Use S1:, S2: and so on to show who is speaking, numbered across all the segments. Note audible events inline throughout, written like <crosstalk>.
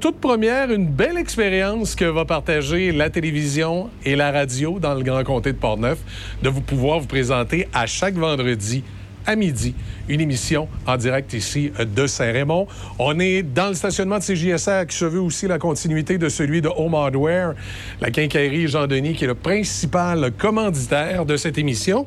S1: Toute première, une belle expérience que va partager la télévision et la radio dans le Grand Comté de Portneuf, de vous pouvoir vous présenter à chaque vendredi à midi, une émission en direct ici de Saint-Raymond. On est dans le stationnement de CJSR qui se veut aussi la continuité de celui de Home Hardware, la quincaillerie Jean-Denis qui est le principal commanditaire de cette émission.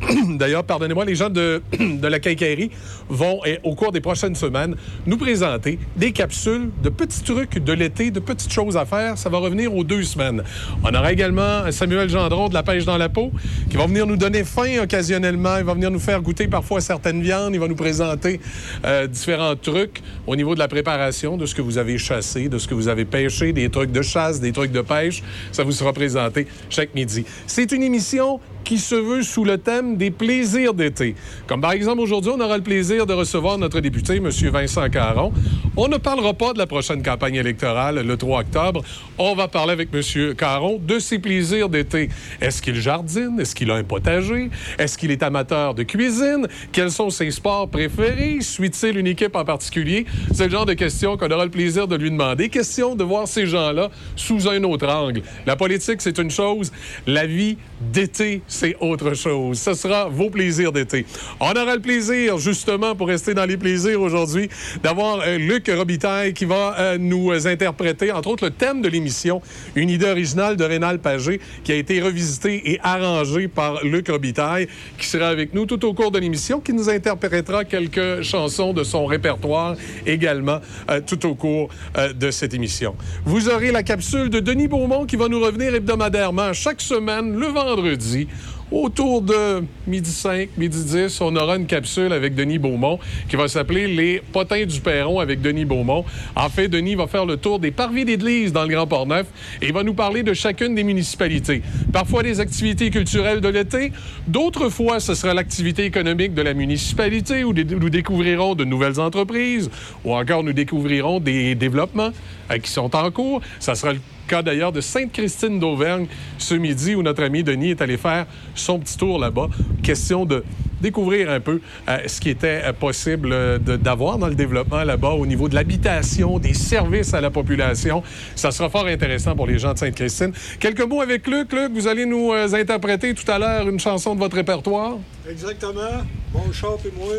S1: <clears throat> D'ailleurs, pardonnez-moi, les gens <clears throat> de, la quincaillerie vont, eh, au cours des prochaines semaines, nous présenter des capsules de petits trucs de l'été, de petites choses à faire. Ça va revenir aux deux semaines. On aura également Samuel Gendron de La Pêche dans la peau qui va venir nous donner faim occasionnellement. Il va venir nous faire goûter parfois certaines viandes. Il va nous présenter euh, différents trucs au niveau de la préparation, de ce que vous avez chassé, de ce que vous avez pêché, des trucs de chasse, des trucs de pêche. Ça vous sera présenté chaque midi. C'est une émission qui se veut sous le thème des plaisirs d'été. Comme par exemple, aujourd'hui, on aura le plaisir de recevoir notre député, M. Vincent Caron. On ne parlera pas de la prochaine campagne électorale le 3 octobre. On va parler avec M. Caron de ses plaisirs d'été. Est-ce qu'il jardine? Est-ce qu'il a un potager? Est-ce qu'il est amateur de cuisine? Quels sont ses sports préférés? Suit-il une équipe en particulier? C'est le genre de questions qu'on aura le plaisir de lui demander. Question de voir ces gens-là sous un autre angle. La politique, c'est une chose. La vie d'été, c'est autre chose. Ce sera vos plaisirs d'été. On aura le plaisir, justement, pour rester dans les plaisirs aujourd'hui, d'avoir euh, Luc Robitaille qui va euh, nous interpréter, entre autres, le thème de l'émission, une idée originale de Rénal Pagé qui a été revisitée et arrangée par Luc Robitaille, qui sera avec nous tout au cours de l'émission, qui nous interprétera quelques chansons de son répertoire également euh, tout au cours de cette émission. Vous aurez la capsule de Denis Beaumont qui va nous revenir hebdomadairement chaque semaine, le vendredi, Autour de midi 5, midi 10, on aura une capsule avec Denis Beaumont qui va s'appeler Les potins du Perron avec Denis Beaumont. En fait, Denis va faire le tour des parvis d'église dans le Grand Port-Neuf et va nous parler de chacune des municipalités. Parfois des activités culturelles de l'été, d'autres fois ce sera l'activité économique de la municipalité où nous découvrirons de nouvelles entreprises ou encore nous découvrirons des développements euh, qui sont en cours. Ça sera le cas d'ailleurs de Sainte-Christine d'Auvergne ce midi où notre ami Denis est allé faire son petit tour là-bas. Question de découvrir un peu euh, ce qui était euh, possible euh, d'avoir dans le développement là-bas au niveau de l'habitation, des services à la population. Ça sera fort intéressant pour les gens de Sainte-Christine. Quelques mots avec Luc. Luc, vous allez nous interpréter tout à l'heure une chanson de votre répertoire.
S2: Exactement. Mon chat et moi,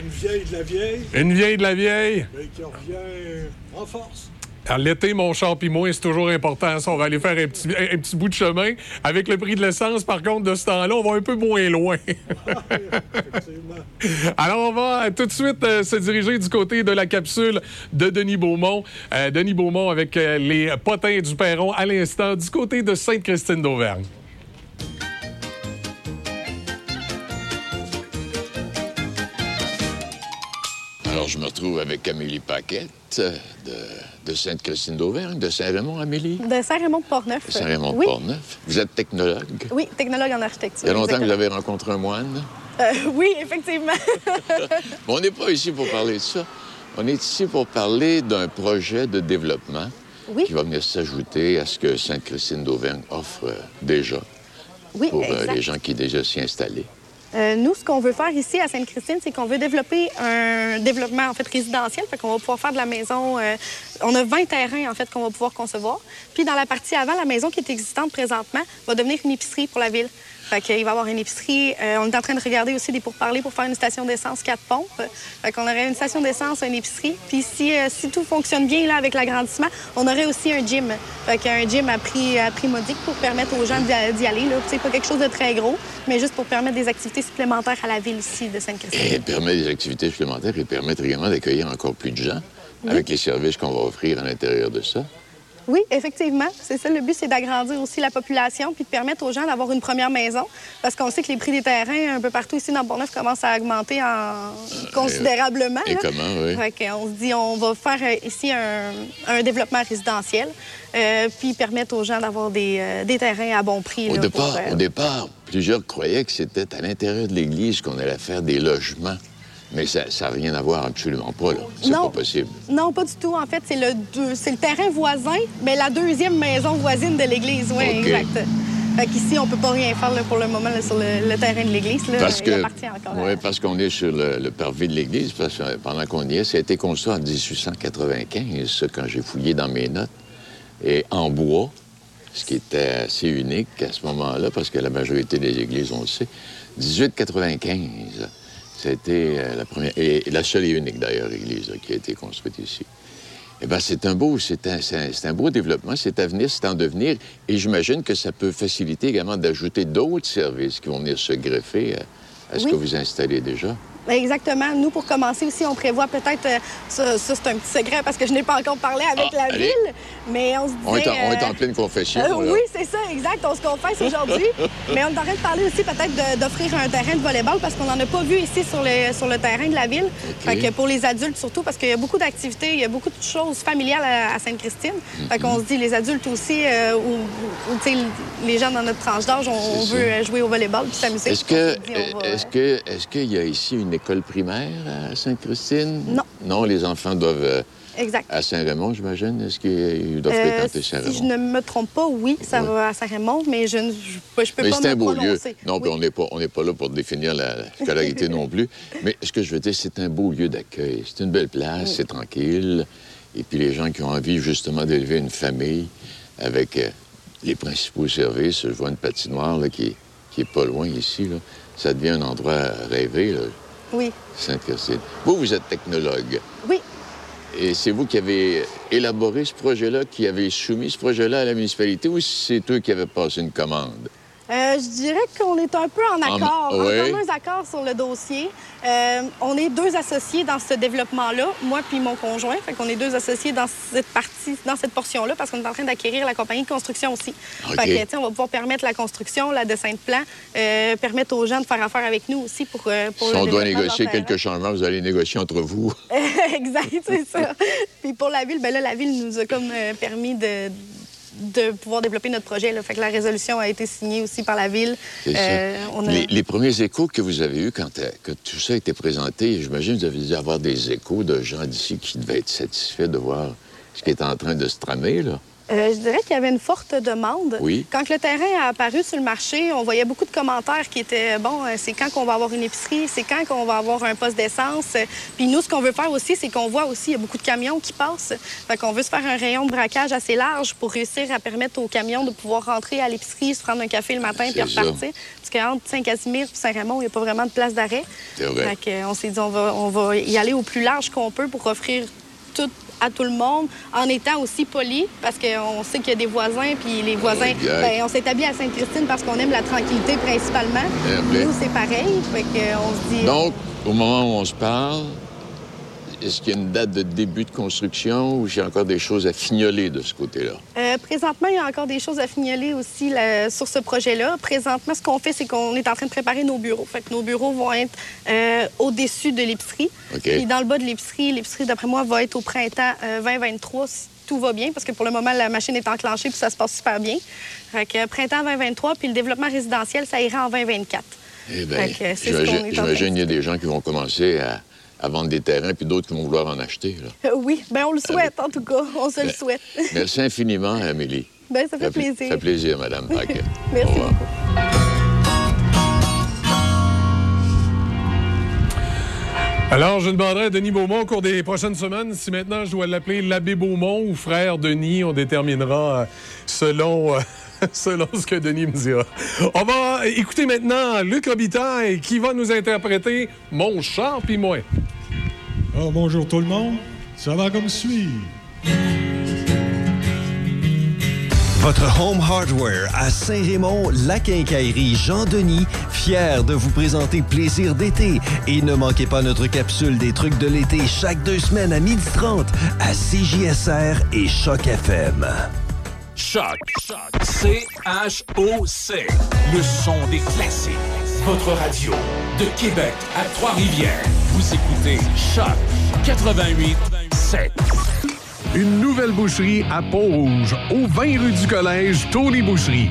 S2: une vieille de la vieille.
S1: Une vieille de la vieille.
S2: Mais qui revient en force.
S1: L'été, mon char pis moi, c'est toujours important. Ça, on va aller faire un petit, un petit, bout de chemin. Avec le prix de l'essence, par contre, de ce temps-là, on va un peu moins loin. <laughs> Alors, on va tout de suite euh, se diriger du côté de la capsule de Denis Beaumont. Euh, Denis Beaumont avec euh, les potins du Perron à l'instant du côté de Sainte-Christine d'Auvergne.
S3: Alors, je me retrouve avec Amélie Paquette de, de Sainte-Christine d'Auvergne, de Saint-Raymond, Amélie?
S4: De Saint-Raymond-Port-Neuf.
S3: Saint-Raymond-Port-Neuf. Vous êtes technologue?
S4: Oui, technologue en architecture.
S3: Il y a longtemps que vous avez rencontré un moine?
S4: Euh, oui, effectivement. <laughs>
S3: on n'est pas ici pour parler de ça. On est ici pour parler d'un projet de développement qui va venir s'ajouter à ce que Sainte-Christine d'Auvergne offre déjà pour euh, les gens qui sont déjà s'y installés.
S4: Euh, nous, ce qu'on veut faire ici à Sainte-Christine, c'est qu'on veut développer un développement en fait résidentiel, fait qu'on va pouvoir faire de la maison. Euh, on a 20 terrains en fait qu'on va pouvoir concevoir. Puis dans la partie avant, la maison qui est existante présentement va devenir une épicerie pour la ville. Fait qu'il va y avoir une épicerie. Euh, on est en train de regarder aussi des pourparlers pour faire une station d'essence quatre pompes. Fait qu'on aurait une station d'essence, une épicerie. Puis si, si tout fonctionne bien là avec l'agrandissement, on aurait aussi un gym. Fait qu'un gym à prix, à prix modique pour permettre aux gens d'y aller. Là. C'est pas quelque chose de très gros, mais juste pour permettre des activités supplémentaires à la ville ici de Sainte-Christine.
S3: Et permet des activités supplémentaires et permettre également d'accueillir encore plus de gens avec les services qu'on va offrir à l'intérieur de ça.
S4: Oui, effectivement. C'est ça. Le but, c'est d'agrandir aussi la population puis de permettre aux gens d'avoir une première maison. Parce qu'on sait que les prix des terrains un peu partout ici dans Bourneuf commencent à augmenter en... considérablement.
S3: Et, comment, oui?
S4: on se dit, on va faire euh, ici un, développement résidentiel euh, puis permettre aux gens d'avoir des, euh, des, terrains à bon prix.
S3: Au, départ, au départ, plusieurs croyaient que c'était à l'intérieur de l'Église qu'on allait faire des logements. Mais ça n'a rien à voir absolument pas, là. C'est pas possible.
S4: Non, pas du tout. En fait, c'est le, le terrain voisin, mais la deuxième maison voisine de l'église, oui, exact. Fait qu'ici, on peut pas rien faire pour le moment sur le, terrain de l'église.
S3: Parce que, oui, parce qu'on est sur le, parvis de l'église, parce que pendant qu'on y est, ça a été construit en 1895, quand j'ai fouillé dans mes notes, et en bois, ce qui était assez unique à ce moment-là, parce que la majorité des églises, on le sait. 1895, c'était euh, la première, et la seule et unique d'ailleurs église qui a été construite ici. Eh bien, c'est un beau, c'est un, un, beau développement, c'est à venir, c'est en devenir, et j'imagine que ça peut faciliter également d'ajouter d'autres services qui vont venir se greffer à, ce que vous installez déjà.
S4: Exactement. Nous, pour commencer aussi, on prévoit peut-être, euh, ça, c'est un petit secret parce que je n'ai pas encore parlé avec ah, la ville, mais on se
S3: disait... On est en, on est en euh, pleine confession.
S4: Euh, oui, c'est ça, exact. On se confesse aujourd'hui. <laughs> mais on est en train de parler aussi peut-être d'offrir un terrain de volleyball parce qu'on n'en a pas vu ici sur le, sur le terrain de la ville. Fait que pour les adultes surtout, parce qu'il y a beaucoup d'activités, il y a beaucoup de choses familiales à, Sainte-Christine. Fait qu'on se dit, les adultes aussi, ou, les gens dans notre tranche d'âge, on, veut jouer au volleyball puis s'amuser.
S3: Est-ce que, est-ce que, est-ce qu'il y a ici une école primaire à Sainte-Christine?
S4: Non.
S3: Non, les enfants doivent... Euh,
S4: exact.
S3: À Saint-Raymond, j'imagine? Est-ce qu'ils doivent euh, fréquenter Saint-Raymond?
S4: Si je ne me trompe pas, oui, ça va à Saint-Raymond, mais je ne je, peux mais pas
S3: c'est un beau lieu. Non, on n'est pas, pas là pour définir la scolarité non plus. <laughs> Mais ce que je veux dire, c'est un beau lieu d'accueil. C'est une belle place, c'est tranquille. Et puis les gens qui ont envie justement d'élever une famille avec euh, les principaux services, je vois une patinoire là, qui, qui est pas loin ici. Là. Ça devient un endroit rêvé. Là.
S4: Oui.
S3: Sainte-Christine. Vous, vous êtes technologue.
S4: Oui.
S3: Et c'est vous qui avez élaboré ce projet-là, qui avez soumis ce projet-là à la municipalité ou c'est eux qui avaient passé une commande?
S4: Euh, je dirais qu'on est un peu en accord, en, commun accord sur le dossier. Euh, on est deux associés dans ce développement-là, moi puis mon conjoint. Fait qu'on est deux associés dans cette partie, dans cette portion-là, parce qu'on est en train d'acquérir la compagnie de construction aussi. Fait que, on va pouvoir permettre la construction, la dessin de plan, euh, permettre aux gens de faire affaire avec nous aussi pour. pour
S3: si on doit négocier quelques changements, vous allez négocier entre vous. <laughs>
S4: exact, c'est ça. puis pour la ville, ben là, la ville nous a comme permis de de pouvoir développer notre projet. Là. Fait que la résolution a été signée aussi par la ville.
S3: Euh, les, premiers échos que vous avez eus quand, euh, tout ça a été présenté, j'imagine que vous avez dû avoir des échos de gens d'ici qui devaient être satisfaits de voir ce qui est en train de se tramer. Là.
S4: Euh, je dirais qu'il y avait une forte demande.
S3: Oui.
S4: Quand le terrain a apparu sur le marché, on voyait beaucoup de commentaires qui étaient bon, euh, c'est quand qu'on va avoir une épicerie, c'est quand qu'on va avoir un poste d'essence. Puis nous, ce qu'on veut faire aussi, c'est qu'on voit aussi il y a beaucoup de camions qui passent. Fait qu'on veut se faire un rayon de braquage assez large pour réussir à permettre aux camions de pouvoir rentrer à l'épicerie, se prendre un café le matin puis repartir. Parce qu'entre Saint-Casimir et Saint-Raymond, il n'y a pas vraiment de place d'arrêt.
S3: C'est vrai.
S4: Fait qu'on s'est dit on va, on va y aller au plus large qu'on peut pour offrir tout à tout le monde en étant aussi poli parce qu'on sait qu'il y a des voisins, puis les voisins, ben, on s'établit à Sainte-Christine parce qu'on aime la tranquillité principalement. Nous, c'est pareil. Fait on se dit...
S3: Donc, au moment où on se parle, est-ce qu'il y a une date de début de construction ou j'ai encore des choses à fignoler de ce côté-là?
S4: Euh, présentement, il y a encore des choses à fignoler aussi sur ce projet-là. Présentement, ce qu'on fait, c'est qu'on est en train de préparer nos bureaux. Fait que nos bureaux vont être euh, au-dessus de l'épicerie.
S3: Puis
S4: dans le bas de l'épicerie, l'épicerie, d'après moi, va être au printemps 2023 euh, si tout va bien, parce que pour le moment, la machine est enclenchée puis ça se passe super bien. Fait que printemps 2023, puis le développement résidentiel, ça ira en 2024.
S3: Eh bien, j'imagine qu'il y a des gens qui vont commencer à à vendre des terrains, puis d'autres qui vont vouloir en acheter.
S4: Euh, oui, bien, on le souhaite, en tout cas. On se le ben, souhaite. <laughs>
S3: merci infiniment, Amélie.
S4: Bien, ça fait plaisir. Ça
S3: fait plaisir, Madame <laughs> Paquet.
S4: merci beaucoup.
S1: Alors, je demanderai à Denis Beaumont au cours des prochaines semaines si maintenant je dois l'appeler l'abbé Beaumont ou frère Denis. On déterminera euh, selon, euh, <laughs> selon ce que Denis me dira. On va écouter maintenant Luc Robitaille qui va nous interpréter Mon char puis moi.
S5: Oh, bonjour tout le monde. Ça va comme suit.
S6: Votre Home Hardware à Saint-Raymond, la quincaillerie Jean-Denis, fier de vous présenter Plaisir d'été. Et ne manquez pas notre capsule des trucs de l'été chaque deux semaines à 12h30 à CJSR et Choc FM.
S7: Choc. C-H-O-C. Le son des classiques. Votre radio de Québec à Trois-Rivières. Vous écoutez Choc 88 7.
S1: Une nouvelle boucherie à Pont-Rouge, au 20 rue du Collège, Tony Boucherie.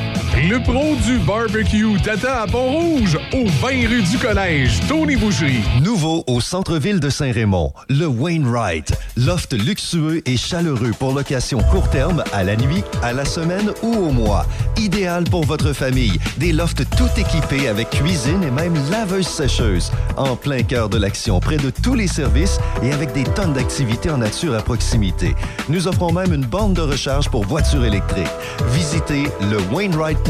S1: Le pro du barbecue t'attend à Pont-Rouge, au 20 rue du Collège, Tony Boucherie.
S6: Nouveau au centre-ville de Saint-Raymond, le Wainwright. Loft luxueux et chaleureux pour location court terme, à la nuit, à la semaine ou au mois. Idéal pour votre famille. Des lofts tout équipés avec cuisine et même laveuse sécheuse. En plein cœur de l'action, près de tous les services et avec des tonnes d'activités en nature à proximité. Nous offrons même une borne de recharge pour voitures électriques. Visitez le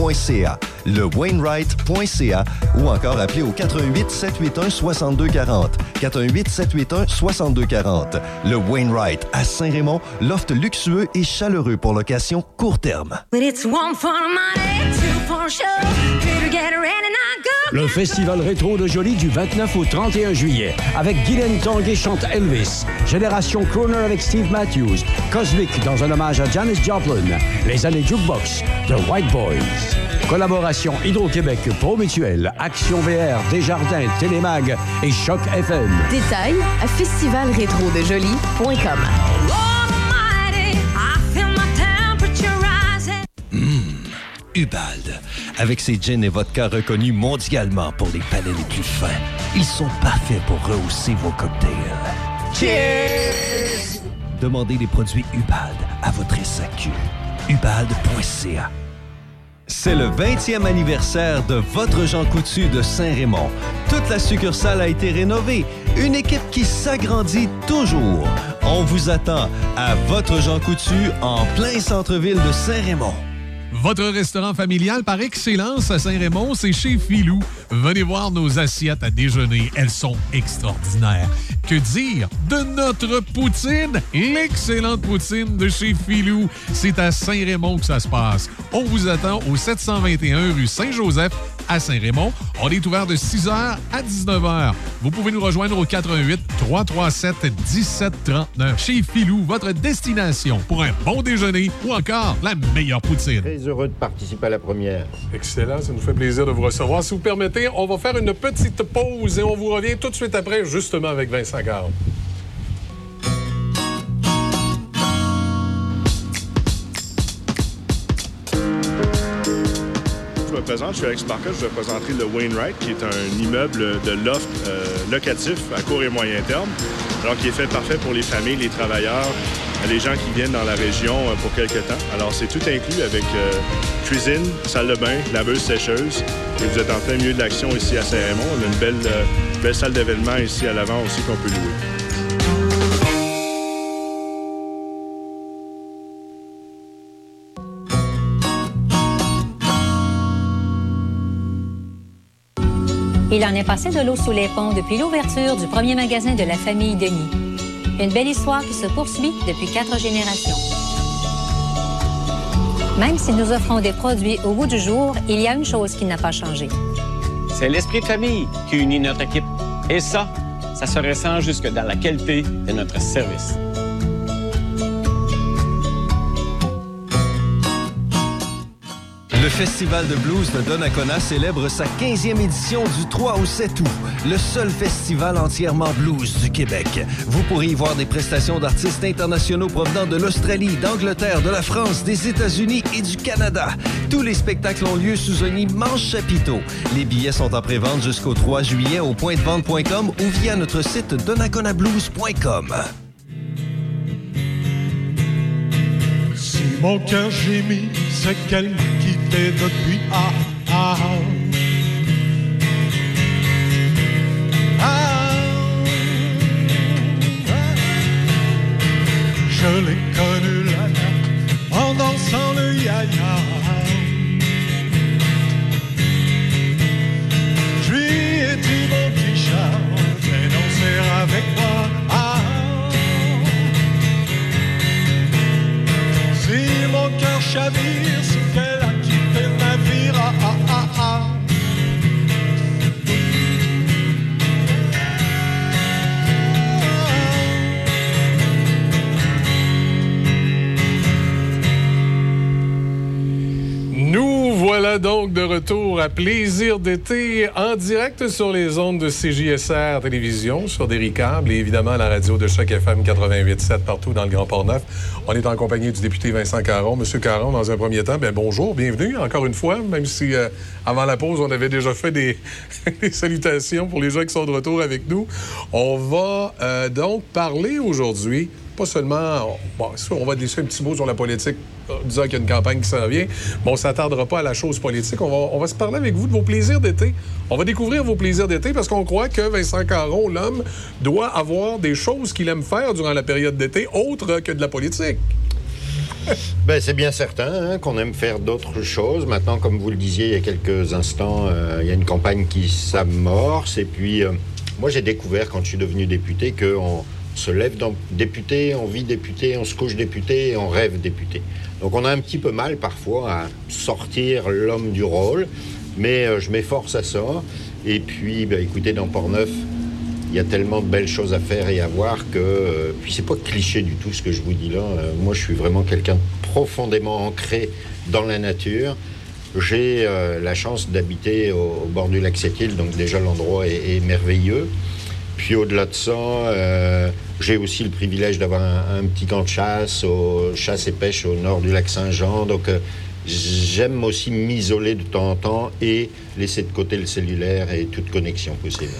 S6: Wainwright.ca, le Wainwright.ca ou encore appelez au 88 781 6240. 418 781 6240. Le Wainwright à Saint-Raymond, loft luxueux et chaleureux pour location court terme.
S8: Le Festival rétro de Jolie du 29 au 31 juillet avec Guylaine Tanguay chante Elvis, Génération Crooner avec Steve Matthews, Cosmic dans un hommage à Janis Joplin, Les années Jukebox, The White Boys. Collaboration Hydro-Québec, Pro Mutuel, Action VR, Desjardins, Télémag et Choc FM.
S9: Détails à festivalrétrodejoli.com.
S6: Ubald. Avec ses gins et vodka reconnus mondialement pour les palais les plus fins, ils sont parfaits pour rehausser vos cocktails. Cheers! Demandez les produits Ubald à votre SAQ. Ubald.ca c'est le 20e anniversaire de votre Jean Coutu de Saint-Raymond. Toute la succursale a été rénovée. Une équipe qui s'agrandit toujours. On vous attend à votre Jean Coutu en plein centre-ville de Saint-Raymond.
S1: Votre restaurant familial par excellence à Saint-Raymond, c'est chez Filou. Venez voir nos assiettes à déjeuner. Elles sont extraordinaires. Que dire de notre poutine? L'excellente poutine de chez Filou. C'est à Saint-Raymond que ça se passe. On vous attend au 721 rue Saint-Joseph à Saint-Raymond. On est ouvert de 6h à 19h. Vous pouvez nous rejoindre au 88 337 1739. Chez Filou, votre destination pour un bon déjeuner ou encore la meilleure poutine.
S10: Très heureux de participer à la première.
S1: Excellent, ça nous fait plaisir de vous recevoir. Si vous permettez, on va faire une petite pause et on vous revient tout de suite après, justement avec Vincent Garde.
S11: Je suis Alex Marcotte, je vais présenter le Wainwright, qui est un immeuble de loft euh, locatif à court et moyen terme, alors qui est fait parfait pour les familles, les travailleurs, les gens qui viennent dans la région euh, pour quelques temps. Alors, c'est tout inclus avec euh, cuisine, salle de bain, laveuse, sécheuse. Et vous êtes en plein milieu de l'action ici à Saint-Raymond. On a une belle, belle salle d'événement ici à l'avant aussi qu'on peut louer.
S12: Il en est passé de l'eau sous les ponts depuis l'ouverture du premier magasin de la famille Denis. Une belle histoire qui se poursuit depuis quatre générations. Même si nous offrons des produits au goût du jour, il y a une chose qui n'a pas changé.
S13: C'est l'esprit de famille qui unit notre équipe. Et ça, ça se ressent jusque dans la qualité de notre service.
S6: Le Festival de blues de Donnacona célèbre sa 15e édition du 3 au 7 août. Le seul festival entièrement blues du Québec. Vous pourrez y voir des prestations d'artistes internationaux provenant de l'Australie, d'Angleterre, de la France, des États-Unis et du Canada. Tous les spectacles ont lieu sous un immense chapiteau. Les billets sont en pré-vente jusqu'au 3 juillet au pointdevente.com ou via notre site donnaconablues.com.
S5: Si mon cœur gémit, qu'elle depuis ah ah. Ah, Je l'ai connu là en dansant le ya-ya. Je lui dit mon petit chat, viens danser avec moi. Ah, si mon cœur chavire, c'est
S1: Donc de retour à Plaisir d'été en direct sur les ondes de CJSR Télévision, sur des câbles et évidemment à la radio de chaque FM 88.7 partout dans le Grand Port-Neuf. On est en compagnie du député Vincent Caron. Monsieur Caron, dans un premier temps, ben bonjour, bienvenue encore une fois, même si euh, avant la pause, on avait déjà fait des, <laughs> des, salutations pour les gens qui sont de retour avec nous. On va euh, donc parler aujourd'hui seulement, on va laisser un petit mot sur la politique, en disant qu'il y a une campagne qui s'en vient, mais on ne s'attardera pas à la chose politique. On va, se parler avec vous de vos plaisirs d'été. On va découvrir vos plaisirs d'été parce qu'on croit que Vincent Caron, l'homme, doit avoir des choses qu'il aime faire durant la période d'été, autres que de la politique. <laughs>
S10: Ben, c'est bien certain hein, qu'on aime faire d'autres choses. Maintenant, comme vous le disiez il y a quelques instants, euh, il y a une campagne qui s'amorce. Et puis, euh, moi, j'ai découvert quand je suis devenu député qu'on se lève député, on vit député, on se couche député on rêve député. Donc on a un petit peu mal parfois à sortir l'homme du rôle, mais euh, je m'efforce à ça. Et puis, ben, écoutez, dans Port-Neuf, il y a tellement de belles choses à faire et à voir que. Euh, puis c'est pas cliché du tout ce que je vous dis là. Euh, moi, je suis vraiment quelqu'un profondément ancré dans la nature. J'ai la chance d'habiter au, bord du lac Sept-Îles, donc déjà l'endroit est merveilleux. Puis au-delà de ça, euh, j'ai aussi le privilège d'avoir un, petit camp de chasse, au, chasse et pêche au nord du lac Saint-Jean. Donc euh, j'aime aussi m'isoler de temps en temps et laisser de côté le cellulaire et toute connexion possible.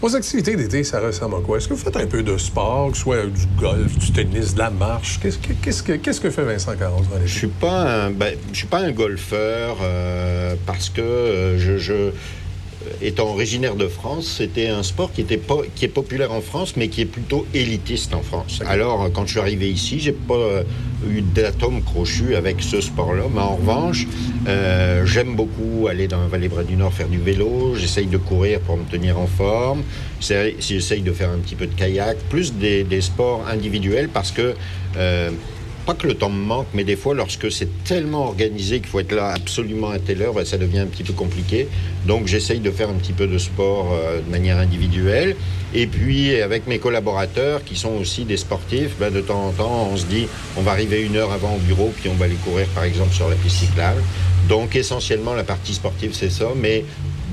S1: Vos activités d'été, ça ressemble à quoi? Est-ce que vous faites un peu de sport, que ce soit du golf, du tennis, de la marche? Qu'est-ce que, qu'est-ce que, qu'est-ce que fait Vincent Caron
S10: Je suis pas un, ben, je suis pas un golfeur euh, parce que je, je étant originaire de France, c'était un sport qui, était qui est populaire en France, mais qui est plutôt élitiste en France. Alors, quand je suis arrivé ici, j'ai pas euh, eu d'atome crochu avec ce sport-là, mais en revanche, euh, j'aime beaucoup aller dans la vallée Bras du Nord faire du vélo, j'essaye de courir pour me tenir en forme, j'essaye de faire un petit peu de kayak, plus des, sports individuels parce que... Euh, pas que le temps me manque, mais des fois, lorsque c'est tellement organisé qu'il faut être là absolument à telle heure, ben, ça devient un petit peu compliqué. Donc, j'essaye de faire un petit peu de sport euh, de manière individuelle. Et puis, avec mes collaborateurs, qui sont aussi des sportifs, ben, de temps en temps, on se dit, on va arriver une heure avant au bureau, puis on va aller courir, par exemple, sur la piste cyclable. Donc, essentiellement, la partie sportive, c'est ça. Mais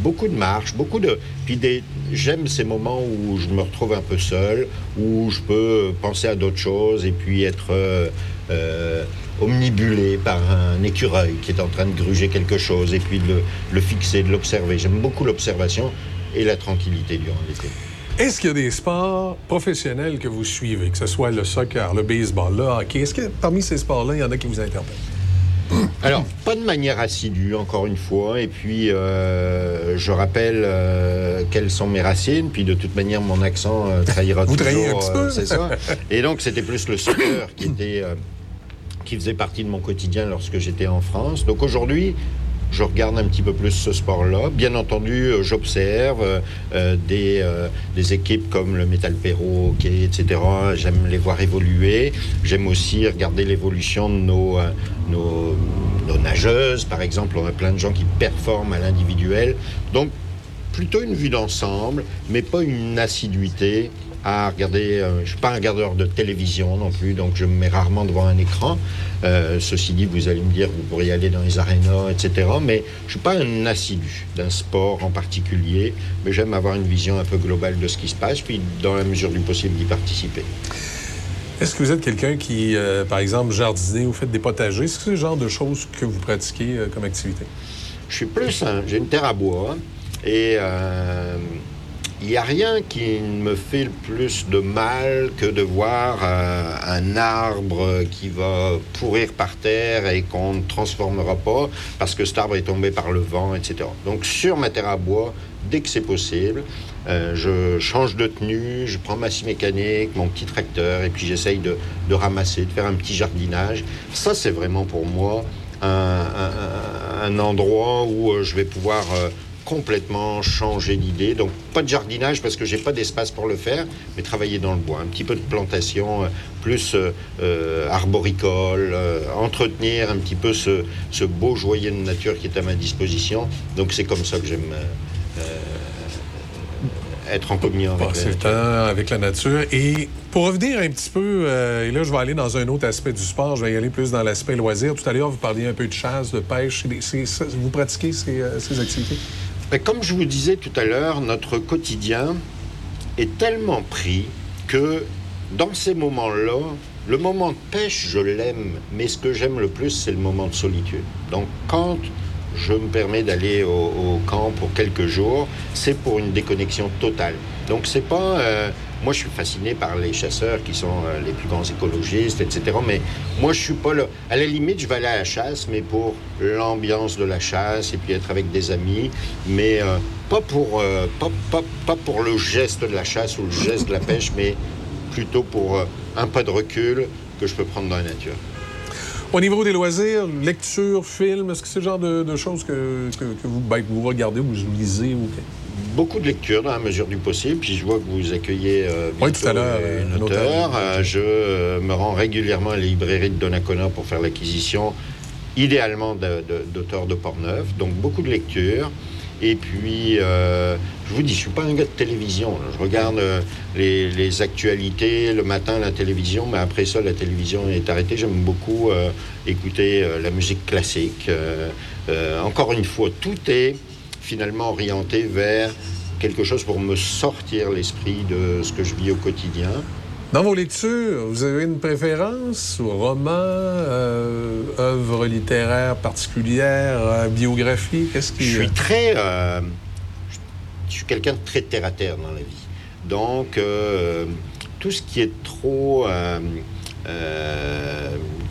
S10: beaucoup de marches, beaucoup de. Puis des... j'aime ces moments où je me retrouve un peu seul, où je peux penser à d'autres choses et puis être euh, euh, omnibulé par un écureuil qui est en train de gruger quelque chose et puis de le, fixer, de l'observer. J'aime beaucoup l'observation et la tranquillité durant l'été.
S1: Est-ce qu'il y a des sports professionnels que vous suivez, que ce soit le soccer, le baseball, le hockey? Est-ce que parmi ces sports-là, il y en a qui vous interpellent? <coughs>
S10: Alors, pas de manière assidue, encore une fois. Et puis, euh, je rappelle euh, quelles sont mes racines. Puis, de toute manière, mon accent euh, trahira <laughs>
S1: Vous
S10: toujours.
S1: Un
S10: c'est ça. <laughs> Et donc, c'était plus le soccer qui était qui faisait partie de mon quotidien lorsque j'étais en France. Donc aujourd'hui, je regarde un petit peu plus ce sport-là. Bien entendu, euh, j'observe euh, euh, des, des, équipes comme le Metal Perro, etc. J'aime les voir évoluer. J'aime aussi regarder l'évolution de nos, nos, nageuses, par exemple. On a plein de gens qui performent à l'individuel. Donc, plutôt une vue d'ensemble, mais pas une assiduité à regarder. Euh, je ne suis pas un regardeur de télévision non plus, donc je me mets rarement devant un écran. Euh, ceci dit, vous allez me dire, vous pourriez aller dans les arénas, etc. Mais je ne suis pas un assidu d'un sport en particulier, mais j'aime avoir une vision un peu globale de ce qui se passe, puis dans la mesure du possible d'y participer.
S1: Est-ce que vous êtes quelqu'un qui, euh, par exemple, jardinez ou faites des potagers? Est-ce que c'est le genre de choses que vous pratiquez comme activité?
S10: Je suis plus J'ai une terre à bois et il n'y a rien qui me fait plus de mal que de voir euh, un arbre qui va pourrir par terre et qu'on ne transformera pas parce que cet arbre est tombé par le vent, etc. Donc sur ma terre à bois, dès que c'est possible, euh, je change de tenue, je prends ma scie mécanique, mon petit tracteur et puis j'essaye de, ramasser, de faire un petit jardinage. Ça, c'est vraiment pour moi un, endroit où euh, je vais pouvoir complètement changer d'idée. Donc pas de jardinage parce que j'ai pas d'espace pour le faire, mais travailler dans le bois, un petit peu de plantation, euh, plus euh, euh, arboricole, entretenir un petit peu ce, ce, beau joyau de nature qui est à ma disposition. Donc c'est comme ça que j'aime être en communion avec
S1: Passer
S10: la
S1: le
S10: nature.
S1: temps avec la nature. Et pour revenir un petit peu, euh, et là, je vais aller dans un autre aspect du sport. Je vais y aller plus dans l'aspect loisir. Tout à l'heure, vous parliez un peu de chasse, de pêche. Vous pratiquez ces, ces activités?
S10: Comme je vous disais tout à l'heure, notre quotidien est tellement pris que dans ces moments-là, le moment de pêche, je l'aime, mais ce que j'aime le plus, c'est le moment de solitude. Donc quand je me permets d'aller au, au camp pour quelques jours, c'est pour une déconnexion totale. Donc c'est pas... euh, moi, je suis fasciné par les chasseurs qui sont euh, les plus grands écologistes, etc. Mais moi, je suis pas là. À la limite, je vais aller à la chasse, mais pour l'ambiance de la chasse et puis être avec des amis, mais euh, pas pour euh, pas, pas- pas pour le geste de la chasse ou le geste de la pêche, mais plutôt pour un pas de recul que je peux prendre dans la nature.
S1: Au niveau des loisirs, lecture, film, est-ce que c'est le genre de, de choses que, que- que vous, ben, que vous regardez ou vous lisez? Ou...
S10: Beaucoup de lectures dans la mesure du possible. Puis je vois que vous accueillez euh,
S1: Oui,
S10: bientôt
S1: tout à l'heure,
S10: une
S1: un auteur.
S10: Euh, je euh, me rends régulièrement à la librairie de Donnacona pour faire l'acquisition, idéalement de- de- d'auteurs de, Portneuf. Donc beaucoup de lectures. Et puis, euh, je vous dis, je suis pas un gars de télévision. Je regarde euh, les, actualités le matin, la télévision, mais après ça, la télévision est arrêtée. J'aime beaucoup euh, écouter la musique classique. Encore une fois, tout est finalement orienté vers quelque chose pour me sortir l'esprit de ce que je vis au quotidien.
S1: Dans vos lectures, vous avez une préférence? Roman, euh, œuvre littéraire particulière, euh, biographie? Qu'est-ce qui...
S10: Je suis très. euh, je suis quelqu'un de très terre à terre dans la vie. Donc, euh, tout ce qui est trop.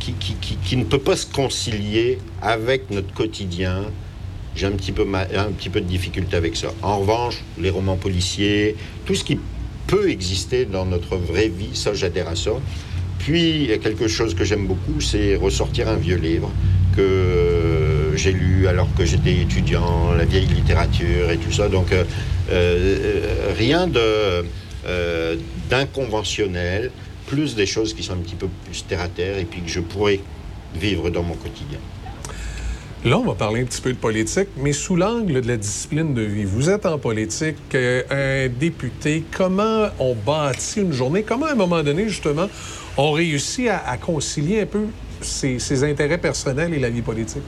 S10: qui, ne peut pas se concilier avec notre quotidien, j'ai un petit, peu un petit peu de difficulté avec ça. En revanche, les romans policiers, tout ce qui peut exister dans notre vraie vie, ça, j'adhère à ça. Puis, quelque chose que j'aime beaucoup, c'est ressortir un vieux livre que j'ai lu alors que j'étais étudiant, la vieille littérature et tout ça. Donc, euh, euh, rien euh, d'inconventionnel, plus des choses qui sont un petit peu plus terre à terre et puis que je pourrais vivre dans mon quotidien.
S1: Là, on va parler un petit peu de politique, mais sous l'angle de la discipline de vie. Vous êtes en politique, euh, un député. Comment on bâtit une journée? Comment, à un moment donné, justement, on réussit à, concilier un peu ses, intérêts personnels et la vie politique?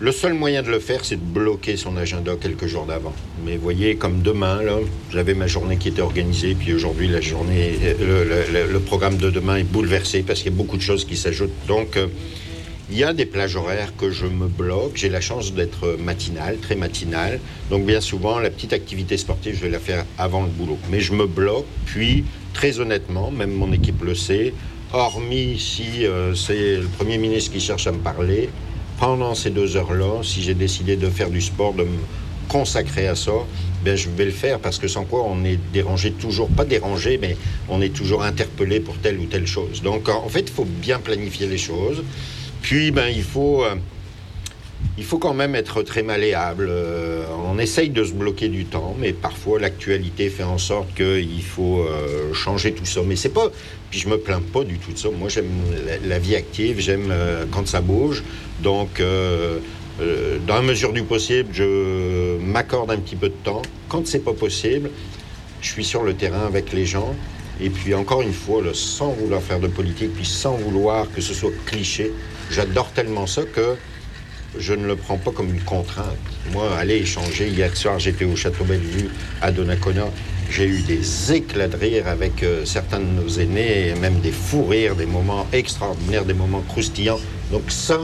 S10: Le seul moyen de le faire, c'est de bloquer son agenda quelques jours d'avant. Mais voyez, comme demain, là, j'avais ma journée qui était organisée, puis aujourd'hui, la journée, le, le- le- le programme de demain est bouleversé parce qu'il y a beaucoup de choses qui s'ajoutent. Donc, euh, il y a des plages horaires que je me bloque. J'ai la chance d'être matinal, très matinal. Donc, bien souvent, la petite activité sportive, je vais la faire avant le boulot. Mais je me bloque, puis, très honnêtement, même mon équipe le sait, hormis si euh, c'est le Premier ministre qui cherche à me parler, pendant ces deux heures-là, si j'ai décidé de faire du sport, de me consacrer à ça, ben je vais le faire parce que sans quoi on est dérangé toujours, pas dérangé, mais on est toujours interpellé pour telle ou telle chose. Donc en fait, il faut bien planifier les choses. Puis ben il faut euh, il faut quand même être très malléable. Euh, on essaye de se bloquer du temps, mais parfois l'actualité fait en sorte qu'il faut euh, changer tout ça. Mais c'est pas. Puis je me plains pas du tout de ça. Moi, j'aime la, vie active, j'aime quand ça bouge. Donc, dans la mesure du possible, je m'accorde un petit peu de temps. Quand c'est pas possible, je suis sur le terrain avec les gens. Et puis encore une fois, sans vouloir faire de politique, puis sans vouloir que ce soit cliché, j'adore tellement ça que je ne le prends pas comme une contrainte. Moi, aller échanger, hier soir, j'étais au Château Bellevue à Donnacona. J'ai eu des éclats de rire avec euh, certains de nos aînés, même des fous rires, des moments extraordinaires, des moments croustillants. Donc ça,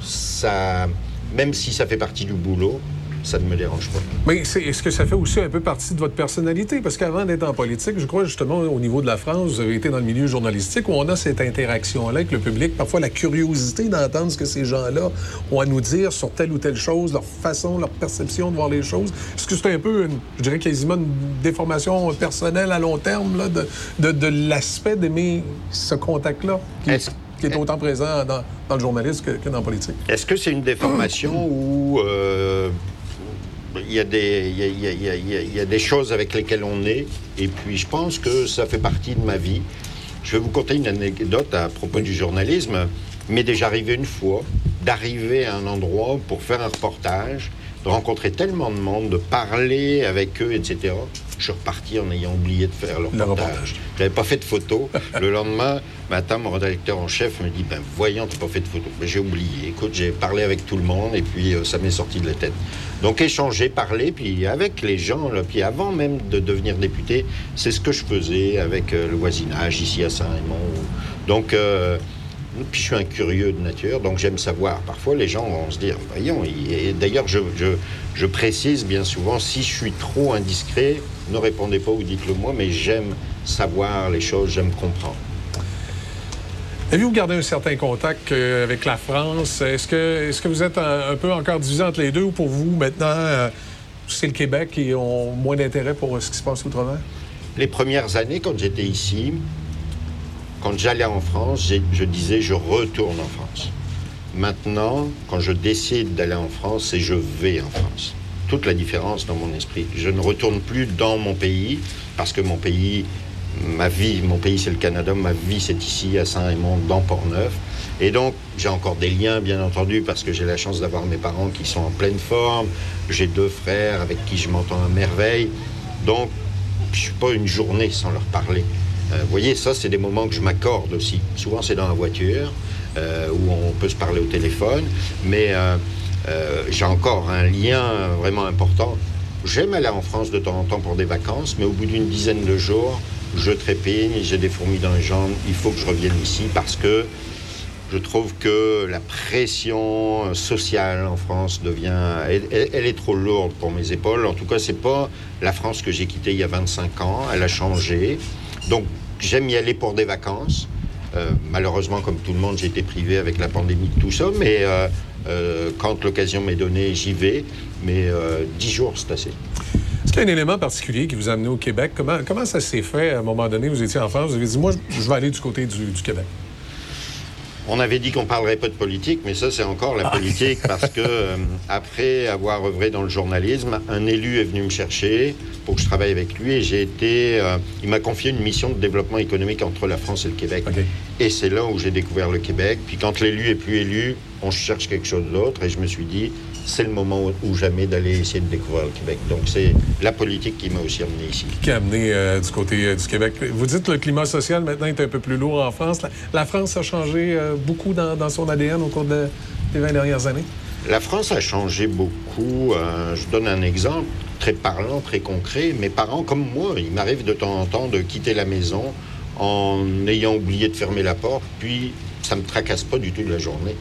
S10: ça, même si ça fait partie du boulot, ça ne me dérange pas.
S1: Mais est-ce que ça fait aussi un peu partie de votre personnalité? Parce qu'avant d'être en politique, je crois justement au niveau de la France, vous avez été dans le milieu journalistique où on a cette interaction-là avec le public, parfois la curiosité d'entendre ce que ces gens-là ont à nous dire sur telle ou telle chose, leur façon, leur perception de voir les choses. Est-ce que c'est un peu, une- je dirais quasiment une déformation personnelle à long terme là, de, de, de l'aspect d'aimer ce contact-là qui, qui est autant présent dans, dans le journalisme que, que dans la politique?
S10: Est-ce que c'est une déformation ou euh, il y, a des- y a- y a- des choses avec lesquelles on est et puis je pense que ça fait partie de ma vie. Je vais vous conter une anecdote à propos du journalisme. M'est déjà arrivé une fois d'arriver à un endroit pour faire un reportage, de rencontrer tellement de monde, de parler avec eux, etc. Je suis reparti en ayant oublié de faire le reportage. J'avais pas fait de photo. le lendemain matin, mon rédacteur en chef me dit Ben voyons, t'as pas fait de photo. Mais j'ai oublié. Écoute, j'ai parlé avec tout le monde et puis euh, ça m'est sorti de la tête. Donc échanger, parler, puis avec les gens, là, puis avant même de devenir député, c'est ce que je faisais avec euh, le voisinage ici à Saint-Raymond. Donc euh, puis je suis un curieux de nature, donc j'aime savoir. Parfois, les gens vont se dire, voyons, et d'ailleurs, je, je, je, précise bien souvent, si je suis trop indiscret, ne répondez pas ou dites-le moi, mais j'aime savoir les choses, j'aime comprendre.
S1: Avez-vous gardé un certain contact euh, avec la France? Est-ce que, est que vous êtes un, peu encore divisé entre les deux ou pour vous, maintenant, euh, c'est le Québec qui ont moins d'intérêt pour ce qui se passe outre-mer?
S10: Les premières années, quand j'étais ici, quand j'allais en France, je disais je retourne en France. Maintenant, quand je décide d'aller en France, c'est je vais en France. Toute la différence dans mon esprit. Je ne retourne plus dans mon pays parce que mon pays, ma vie, mon pays c'est le Canada, ma vie c'est ici à Saint-Raymond, dans Port-Neuf. Et donc, j'ai encore des liens, bien entendu, parce que j'ai la chance d'avoir mes parents qui sont en pleine forme. J'ai deux frères avec qui je m'entends à merveille. Donc, je suis pas une journée sans leur parler. Euh, vous voyez, ça, c'est des moments que je m'accorde aussi. Souvent, c'est dans la voiture, euh, où on peut se parler au téléphone, mais euh, j'ai encore un lien vraiment important. J'aime aller en France de temps en temps pour des vacances, mais au bout d'une dizaine de jours, je trépigne, j'ai des fourmis dans les jambes, il faut que je revienne ici parce que je trouve que la pression sociale en France devient, elle, est trop lourde pour mes épaules. En tout cas, c'est pas la France que j'ai quittée il y a 25 ans. Elle a changé. Donc, j'aime y aller pour des vacances. Euh, malheureusement, comme tout le monde, j'ai été privé avec la pandémie de tout ça, mais euh, euh, quand l'occasion m'est donnée, j'y vais. Mais dix jours, c'est assez.
S1: Est-ce qu'il y a un élément particulier qui vous a amené au Québec? Comment, ça s'est fait? À un moment donné? Vous étiez en France, vous avez dit, moi, je vais aller du côté du Québec.
S10: On avait dit qu'on parlerait pas de politique, mais ça, c'est encore la ah. politique parce que, <laughs> euh, après avoir œuvré dans le journalisme, un élu est venu me chercher pour que je travaille avec lui et j'ai été. Euh, il m'a confié une mission de développement économique entre la France et le Québec. Et c'est là où j'ai découvert le Québec. Puis quand l'élu est plus élu, on cherche quelque chose d'autre et je me suis dit, c'est le moment ou jamais d'aller essayer de découvrir le Québec. Donc, c'est la politique qui m'a aussi amené ici.
S1: Qui a amené euh, du côté euh, du Québec. Vous dites que le climat social maintenant est un peu plus lourd en France. La, France a changé euh, beaucoup dans, son ADN au cours des 20 dernières années?
S10: La France a changé beaucoup. je donne un exemple très parlant, très concret. Mes parents, comme moi, il m'arrive de temps en temps de quitter la maison en ayant oublié de fermer la porte, puis ça me tracasse pas du tout de la journée.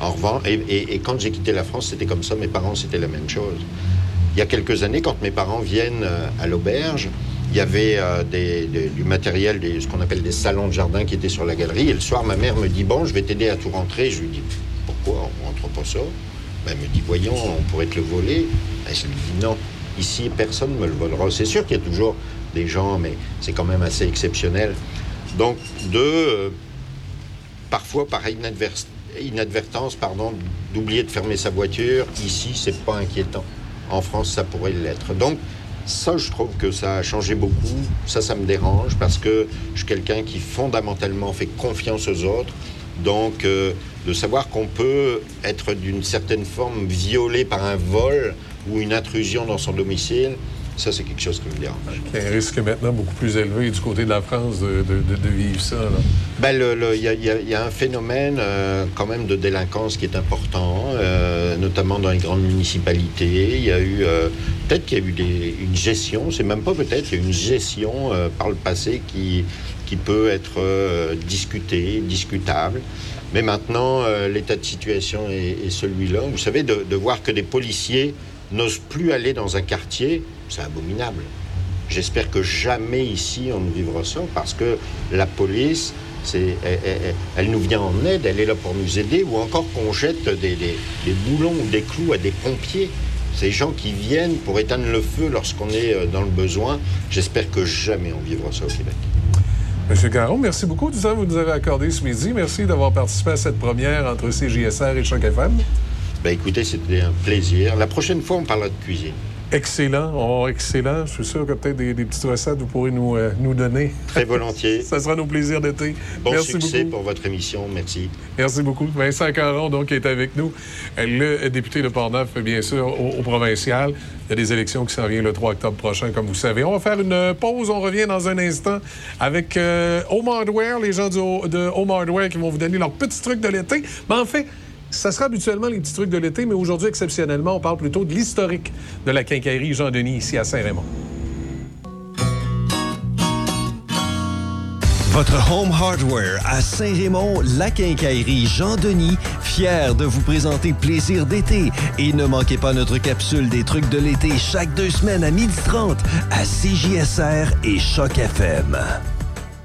S10: En revanche, et, quand j'ai quitté la France, c'était comme ça. Mes parents, c'était la même chose. Il y a quelques années, quand mes parents viennent euh, à l'auberge, il y avait euh, du matériel, ce qu'on appelle des salons de jardin qui étaient sur la galerie. Et le soir, ma mère me dit Bon, je vais t'aider à tout rentrer. Je lui dis Pourquoi? On rentre pas ça? Ben, Elle me dit Voyons, on pourrait te le voler. Ben, je lui dis Non, ici, personne ne me le volera. C'est sûr qu'il y a toujours des gens, mais c'est quand même assez exceptionnel. Donc, de. Euh, parfois, par inadvertance, inadvertance pardon, d'oublier de fermer sa voiture, ici, c'est pas inquiétant. En France, ça pourrait l'être. Donc, ça, je trouve que ça a changé beaucoup. Ça, ça me dérange parce que je suis quelqu'un qui fondamentalement fait confiance aux autres. Donc, euh, de savoir qu'on peut être d'une certaine forme violé par un vol ou une intrusion dans son domicile, ça, c'est quelque chose qui me dérange.
S1: Il y a un risque maintenant beaucoup plus élevé du côté de la France de, vivre ça.
S10: Ben, il y, a un phénomène euh, quand même de délinquance qui est important, euh, notamment dans les grandes municipalités. Il y a eu, euh, peut-être qu'il y a eu une gestion, c'est même pas peut-être, y une gestion par le passé qui, qui peut être discutée, discutable. Mais maintenant, l'état de situation est, celui-là. Vous savez, de voir que des policiers n'osent plus aller dans un quartier c'est abominable. J'espère que jamais ici on ne vivra ça parce que la police, elle, nous vient en aide, elle est là pour nous aider, ou encore qu'on jette des, boulons ou des clous à des pompiers. Ces gens qui viennent pour éteindre le feu lorsqu'on est euh, dans le besoin. J'espère que jamais on vivra ça au Québec.
S1: Monsieur Caron, merci beaucoup du temps que vous nous avez accordé ce midi. Merci d'avoir participé à cette première entre CJSR et Choc FM.
S10: Ben écoutez, c'était un plaisir. La prochaine fois, on parlera de cuisine.
S1: Excellent. Oh, excellent. Je suis sûr que peut-être des, des petites recettes vous pourrez nous, euh, nous donner.
S10: Très volontiers. <laughs>
S1: Ça sera nos plaisirs d'été.
S10: Bon
S1: Merci
S10: succès
S1: beaucoup.
S10: pour votre émission. Merci.
S1: Merci beaucoup. Vincent Caron, donc, est avec nous. Le député de Portneuf, bien sûr, au, au provincial. Il y a des élections qui s'en viennent le 3 octobre prochain, comme vous savez. On va faire une pause. On revient dans un instant avec euh, Home Hardware, les gens du, de Home Hardware qui vont vous donner leurs petits trucs de l'été. Mais en fait, ça sera habituellement les petits trucs de l'été, mais aujourd'hui, exceptionnellement, on parle plutôt de l'historique de la quincaillerie Jean-Denis ici à Saint-Raymond.
S6: Votre Home Hardware à Saint-Raymond, la quincaillerie Jean-Denis, fier de vous présenter Plaisir d'été. Et ne manquez pas notre capsule des trucs de l'été chaque deux semaines à 12h30 à CJSR et Choc FM.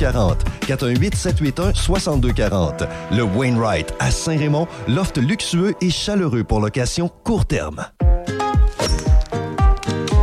S6: 6240. 418 781 6240. Le Wainwright à Saint-Raymond, loft luxueux et chaleureux pour location court terme.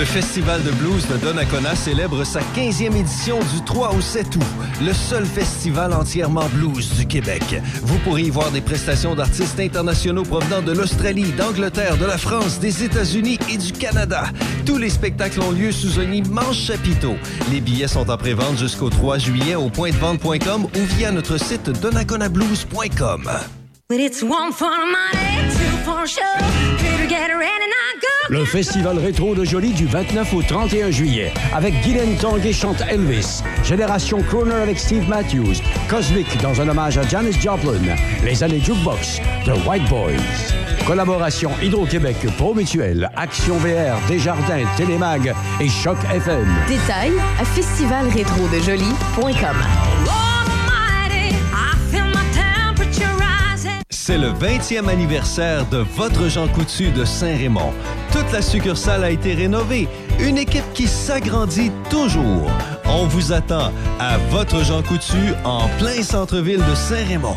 S6: Le Festival de blues de Donnacona célèbre sa 15e édition du 3 au 7 août. Le seul festival entièrement blues du Québec. Vous pourrez y voir des prestations d'artistes internationaux provenant de l'Australie, d'Angleterre, de la France, des États-Unis et du Canada. Tous les spectacles ont lieu sous un immense chapiteau. Les billets sont en prévente jusqu'au 3 juillet au pointdevente.com ou via notre site donnaconablues.com.
S8: Le Festival rétro de Jolie du 29 au 31 juillet avec Guylaine Tanguay chante Elvis, Génération Crooner avec Steve Matthews, Cosmic dans un hommage à Janis Joplin, Les années Jukebox, The White Boys. Collaboration Hydro-Québec, Pro Mutuel, Action VR, Desjardins, Télémag et Choc FM.
S9: Détails à festivalrétrodejolie.com.
S6: C'est le 20e anniversaire de votre Jean Coutu de Saint-Raymond. Toute la succursale a été rénovée. Une équipe qui s'agrandit toujours. On vous attend à votre Jean Coutu en plein centre-ville de Saint-Raymond.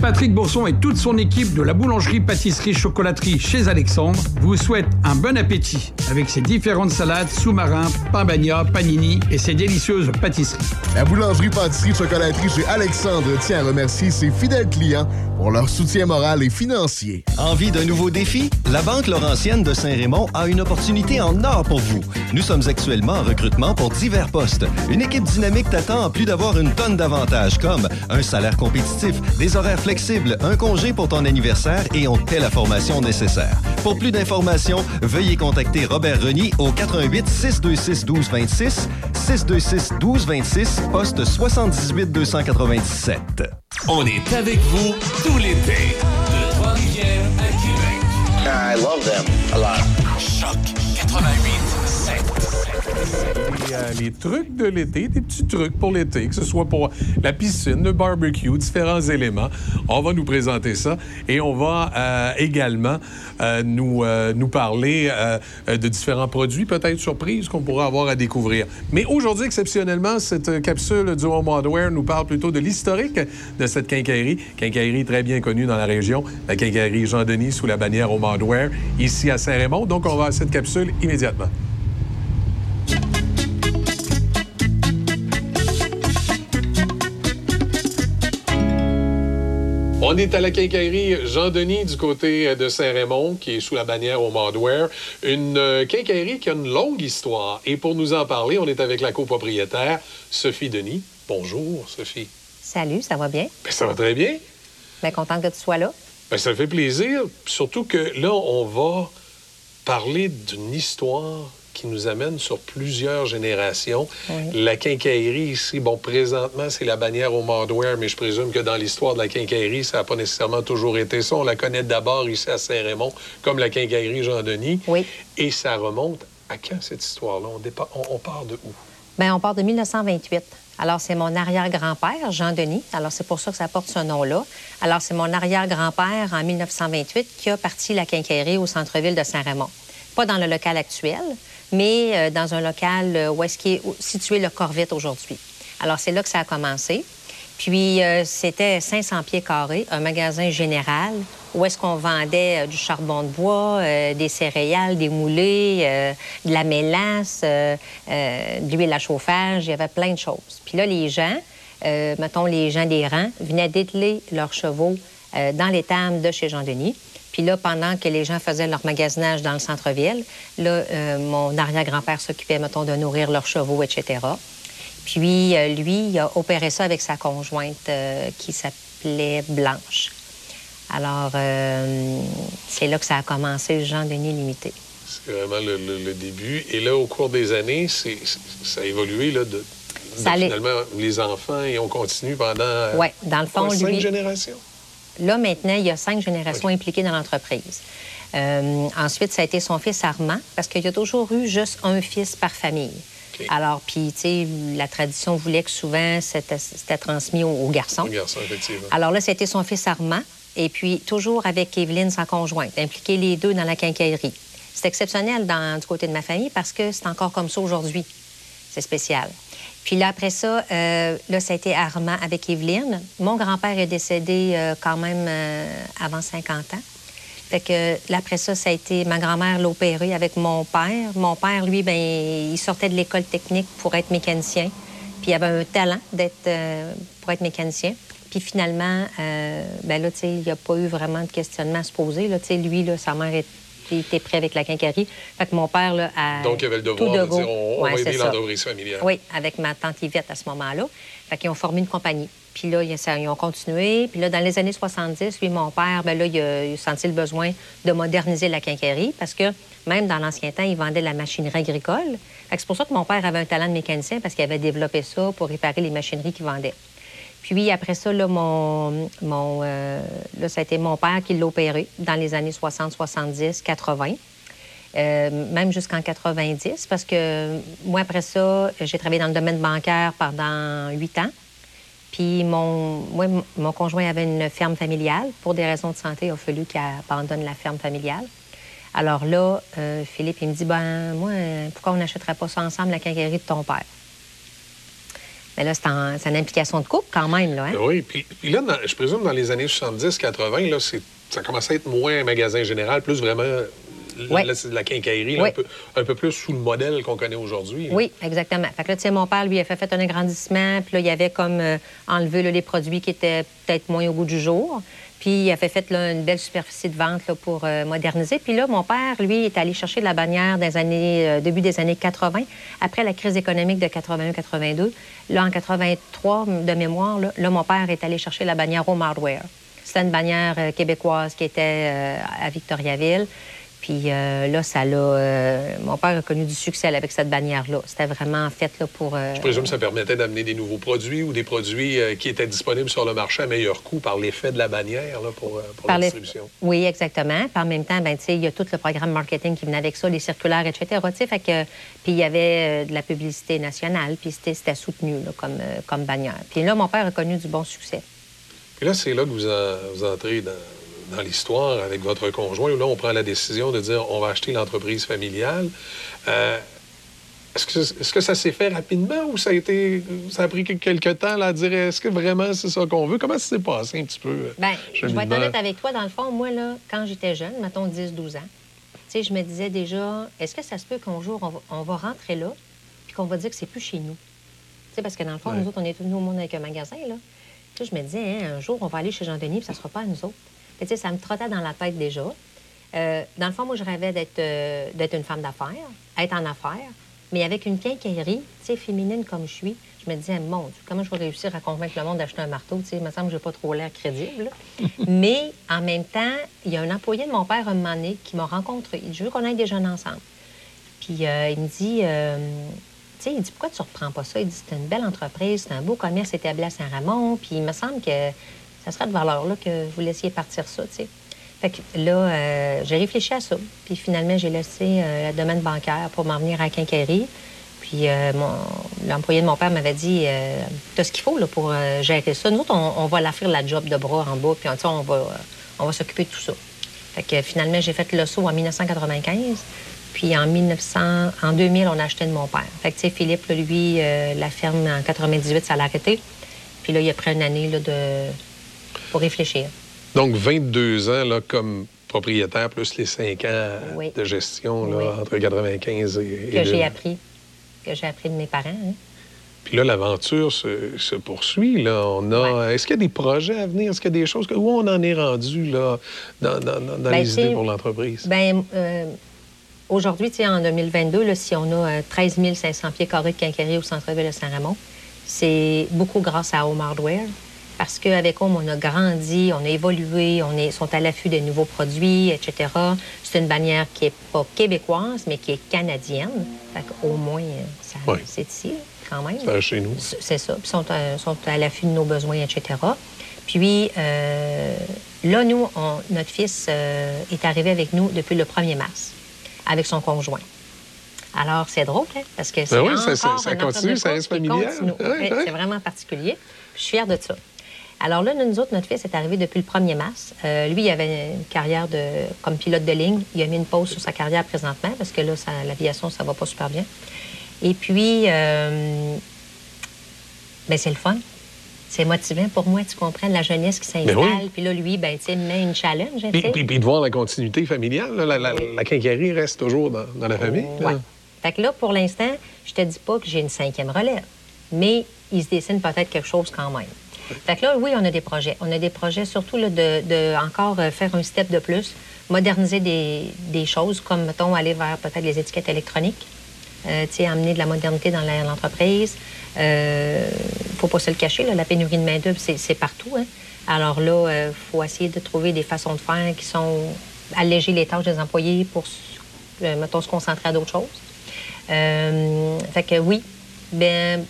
S14: Patrick Bourson et toute son équipe de la boulangerie, pâtisserie, chocolaterie chez Alexandre vous souhaitent un bon appétit avec ses différentes salades, sous-marins, pain bagna, panini et ses délicieuses pâtisseries.
S15: La boulangerie, pâtisserie, chocolaterie chez Alexandre tient à remercier ses fidèles clients pour leur soutien moral et financier.
S6: Envie d'un nouveau défi? La Banque Laurentienne de Saint-Raymond a une opportunité en or pour vous. Nous sommes actuellement en recrutement pour divers postes. Une équipe dynamique t'attend en plus d'avoir une tonne d'avantages comme un salaire compétitif, des horaires flexibles, un congé pour ton anniversaire et on te paie la formation nécessaire. Pour plus d'informations, veuillez contacter Robert Reny au 88 626 1226 626 1226 poste 78 297.
S7: On est avec vous tout l'été. De Trois-Rivières à Québec.
S16: I love them a lot.
S7: Choc 88
S1: Euh, les trucs de l'été, des petits trucs pour l'été, que ce soit pour la piscine, le barbecue, différents éléments. On va nous présenter ça et on va euh, également euh, nous, nous parler de différents produits, peut-être surprises qu'on pourra avoir à découvrir. Mais aujourd'hui, exceptionnellement, cette capsule du Home Hardware nous parle plutôt de l'historique de cette quincaillerie. Quincaillerie très bien connue dans la région, la quincaillerie Jean-Denis sous la bannière Home Hardware, ici à Saint-Raymond. Donc, on va à cette capsule immédiatement. On est à la quincaillerie Jean-Denis du côté de Saint-Raymond, qui est sous la bannière au Hardware. Une euh, quincaillerie qui a une longue histoire. Et pour nous en parler, on est avec la copropriétaire Sophie Denis. Bonjour, Sophie.
S17: Salut, ça va bien?
S1: Ben, ça va très bien.
S17: Bien contente que tu sois là.
S1: Ben, ça fait plaisir. Surtout que là, on va parler d'une histoire qui nous amène sur plusieurs générations.
S17: Oui.
S1: La quincaillerie ici, bon, présentement, c'est la bannière au Mardware, mais je présume que dans l'histoire de la quincaillerie, ça n'a pas nécessairement toujours été ça. On la connaît d'abord ici à Saint-Raymond comme la quincaillerie Jean-Denis.
S17: Oui.
S1: Et ça remonte à quand cette histoire-là? On, dépa- on- on part de où?
S17: Bien, on part de 1928. Alors, c'est mon arrière-grand-père, Jean-Denis. Alors, c'est pour ça que ça porte ce nom-là. Alors, c'est mon arrière-grand-père, en 1928, qui a parti la quincaillerie au centre-ville de Saint-Raymond. Pas dans le local actuel, mais euh, dans un local euh, où est-ce qui est situé le Corvette aujourd'hui. Alors, c'est là que ça a commencé. Puis, euh, c'était 500 pieds carrés, un magasin général où est-ce qu'on vendait du charbon de bois, des céréales, des moulés, euh, de la mélasse, de l'huile à chauffage. Il y avait plein de choses. Puis là, les gens, mettons les gens des rangs, venaient dételer leurs chevaux dans l'étable de chez Jean-Denis. Puis là, pendant que les gens faisaient leur magasinage dans le centre-ville, là, euh, mon arrière-grand-père s'occupait, mettons, de nourrir leurs chevaux, etc. Puis euh, lui, il a opéré ça avec sa conjointe euh, qui s'appelait Blanche. Alors, c'est là que ça a commencé, Jean-Denis Limité.
S1: C'est vraiment le, le- le début. Et là, au cours des années, c'est- ça a évolué là, de,
S17: Ça
S1: finalement les enfants et on continue pendant
S17: Oui, dans le fond,
S1: cinq générations.
S17: Là, maintenant, il y a cinq générations impliquées dans l'entreprise. Euh, ensuite, ça a été son fils Armand, parce qu'il y a toujours eu juste un fils par famille. Alors, puis, tu sais, la tradition voulait que souvent, c'était transmis aux, aux garçons.
S1: Un garçon, effectivement.
S17: Alors là, c'était son fils Armand, et puis toujours avec Evelyne, sa conjointe, impliqués les deux dans la quincaillerie. C'est exceptionnel dans, du côté de ma famille parce que c'est encore comme ça aujourd'hui. C'est spécial. Puis là, après ça, euh, là, ça a été Armand avec Evelyne. Mon grand-père est décédé euh, quand même euh, avant 50 ans. Fait que là, après ça, ça a été ma grand-mère l'a opéré avec mon père. Mon père, lui, ben, il sortait de l'école technique pour être mécanicien. Puis il avait un talent d'être pour être mécanicien. Puis finalement, ben là, il n'y a pas eu vraiment de questionnement à se poser. Là, lui, là, sa mère était, était prêt avec la quincaillerie. Fait que mon père, là, a
S1: Donc, il y avait le devoir de dire on, on
S17: Ouais,
S1: va
S17: c'est
S1: aider l'entreprise familiale.
S17: Oui, avec ma tante Yvette à ce moment-là. Fait qu'ils ont formé une compagnie. Puis là, ils ont continué. Puis là, dans les années 70, lui, mon père, ben là, il a, il a senti le besoin de moderniser la quincaillerie parce que même dans l'ancien temps, il vendait de la machinerie agricole. C'est pour ça que mon père avait un talent de mécanicien parce qu'il avait développé ça pour réparer les machineries qu'il vendait. Puis après ça, là, mon, mon, euh, là, ça a été mon père qui l'a opéré dans les années 60, 70, 80. Euh, même jusqu'en 90, parce que moi, après ça, j'ai travaillé dans le domaine bancaire pendant huit ans. Puis mon, moi, mon conjoint avait une ferme familiale. Pour des raisons de santé, il a fallu qu'il abandonne la ferme familiale. Alors là, euh, Philippe, il me dit, ben moi, pourquoi on n'achèterait pas ça ensemble, la quincaillerie de ton père? Mais là, c'est une implication de couple quand même, là. Hein?
S1: Oui, puis, puis là, dans- je présume dans les années 70-80, là, c'est- ça commençait à être moins un magasin général, plus vraiment
S17: Ouais.
S1: la, la quincaillerie, là,
S17: Oui.
S1: un, peu, un peu plus sous le modèle qu'on connaît aujourd'hui.
S17: Oui, exactement. Fait que là, tu sais, mon père, lui, a fait, fait un agrandissement, puis là, il avait comme euh, enlevé là, les produits qui étaient peut-être moins au goût du jour. Puis il a fait, une belle superficie de vente pour euh, moderniser. Puis là, mon père, lui, est allé chercher de la bannière euh, début des années 80, après la crise économique de 81-82. Là, en 83, de mémoire, là, mon père est allé chercher la bannière Home Hardware. C'était une bannière euh, québécoise qui était à Victoriaville. Puis euh, là, ça l'a. euh, mon père a connu du succès avec cette bannière-là. C'était vraiment fait là, pour. euh,
S1: Je présume que ça permettait d'amener des nouveaux produits ou des produits qui étaient disponibles sur le marché à meilleur coût par l'effet de la bannière là, pour, pour
S17: par
S1: la distribution.
S17: Oui, exactement. Puis en même temps, ben, tu sais, il y a tout le programme marketing qui venait avec ça, les circulaires, etc. Tu sais, Fait que, puis il y avait de la publicité nationale, puis c'était soutenu là, comme, comme bannière. Puis là, mon père a connu du bon succès.
S1: Puis là, c'est là que vous, en- vous entrez dans, dans l'histoire avec votre conjoint, où là, on prend la décision de dire on va acheter l'entreprise familiale. Euh, est-ce, que, ça s'est fait rapidement ou ça a, été, ça a pris quelques temps là, à dire est-ce que vraiment c'est ça qu'on veut? Comment ça s'est passé un petit peu? euh,
S17: Ben, je vais être honnête avec toi. Dans le fond, moi, là, quand j'étais jeune, mettons 10-12 ans, tu sais, je me disais déjà, est-ce que ça se peut qu'un jour, on va, on va rentrer là, puis qu'on va dire que c'est plus chez nous? Tu sais, parce que dans le fond,
S18: Ouais.
S17: nous autres, on est tous nous au monde avec un magasin, là. Tu sais, je me disais, hein, un jour, on va aller chez Jean-Denis, puis ça sera pas à nous autres. Tu sais, ça me trottait dans la tête déjà. Euh, dans le fond, moi, je rêvais d'être euh, d'être une femme d'affaires, être en affaires, mais avec une quincaillerie, tu sais, féminine comme je suis, je me disais, mon Dieu, comment je vais réussir à convaincre le monde d'acheter un marteau? Tu sais, il me semble que je n'ai pas trop l'air crédible. <laughs> mais en même temps, il y a un employé de mon père, un moment donné, qui m'a rencontré. Il dit, je veux qu'on aille déjeuner ensemble. Puis euh, il me dit, tu sais, il dit, pourquoi tu reprends pas ça? Il dit, c'est une belle entreprise, c'est un beau commerce établi à Saint-Ramon, puis il me semble que ça serait de valeur là, que vous laissiez partir ça, tu sais. Fait que là, euh, j'ai réfléchi à ça. Puis finalement, j'ai laissé euh, le domaine bancaire pour m'en venir à la quincaillerie. Puis euh, l'employé de mon père m'avait dit T'as ce qu'il faut là, pour gérer ça. Nous autres, on, va la faire la job de bras en bas, puis on va, on va s'occuper de tout ça. Fait que finalement, j'ai fait le saut en 1995. Puis en 1900, en 2000, on a acheté de mon père. Fait que tu sais, Philippe, lui, la ferme en 98, ça l'a arrêté. Puis là, il a pris une année là, de... pour réfléchir.
S1: Donc, 22 ans là, comme propriétaire, plus les 5 ans
S17: Oui.
S1: de gestion là,
S17: Oui.
S1: entre 95 et, et
S17: Que j'ai
S1: 2000.
S17: appris. Que j'ai appris de mes parents. hein.
S1: Puis là, l'aventure se, se poursuit. Là. On a... Est-ce qu'il y a des projets à venir? Est-ce qu'il y a des choses? que- Où on en est rendu là, dans, dans- dans-
S17: Ben,
S1: les idées pour l'entreprise?
S17: Ben, euh, aujourd'hui, en 2022, là, si on a euh, 13 500 pieds carrés de quincaillerie au centre-ville de Saint-Raymond, c'est beaucoup grâce à Home Hardware. Parce qu'avec Home, on a grandi, on a évolué, on est, sont à l'affût de nouveaux produits, etc. C'est une bannière qui n'est pas québécoise, mais qui est canadienne. Fait qu'au moins, ça,
S1: Oui.
S17: c'est ici, quand même.
S1: C'est chez nous.
S17: C'est ça. Puis sont, euh, sont à l'affût de nos besoins, etc. Puis euh, là, nous, on- notre fils euh, est arrivé avec nous depuis le 1er mars, avec son conjoint. Alors, c'est drôle, hein, parce que c'est
S1: Ben oui, ça- ça- continue, ça reste familial.
S17: Oui. C'est vraiment particulier. Je suis fière de ça. Alors là, nous autres, notre fils est arrivé depuis le 1er mars. Euh, lui, il avait une carrière de, comme pilote de ligne. Il a mis une pause sur sa carrière présentement parce que là, l'aviation, ça va pas super bien. Et puis, euh, ben, c'est le fun. C'est motivant pour moi, tu comprends, la jeunesse qui s'installe.
S1: Ben oui.
S17: Puis là, lui, ben, tu sais, met une challenge.
S1: Puis, puis- puis de voir la continuité familiale, là, la, la, la quincaillerie reste toujours dans, dans la famille.
S17: Fait que là, pour l'instant, je te dis pas que j'ai une cinquième relève, mais il se dessine peut-être quelque chose quand même. Fait que là, oui, on a des projets. On a des projets surtout là, de, de encore euh, faire un step de plus, moderniser des, des choses, comme, mettons, aller vers peut-être les étiquettes électroniques, euh, amener de la modernité dans l'entreprise. Euh, faut pas se le cacher, la pénurie de main-d'œuvre, c'est partout. hein. Alors là, il faut essayer de trouver des façons de faire qui sont alléger les tâches des employés pour, euh, mettons, se concentrer à d'autres choses. Euh, fait que oui, ben,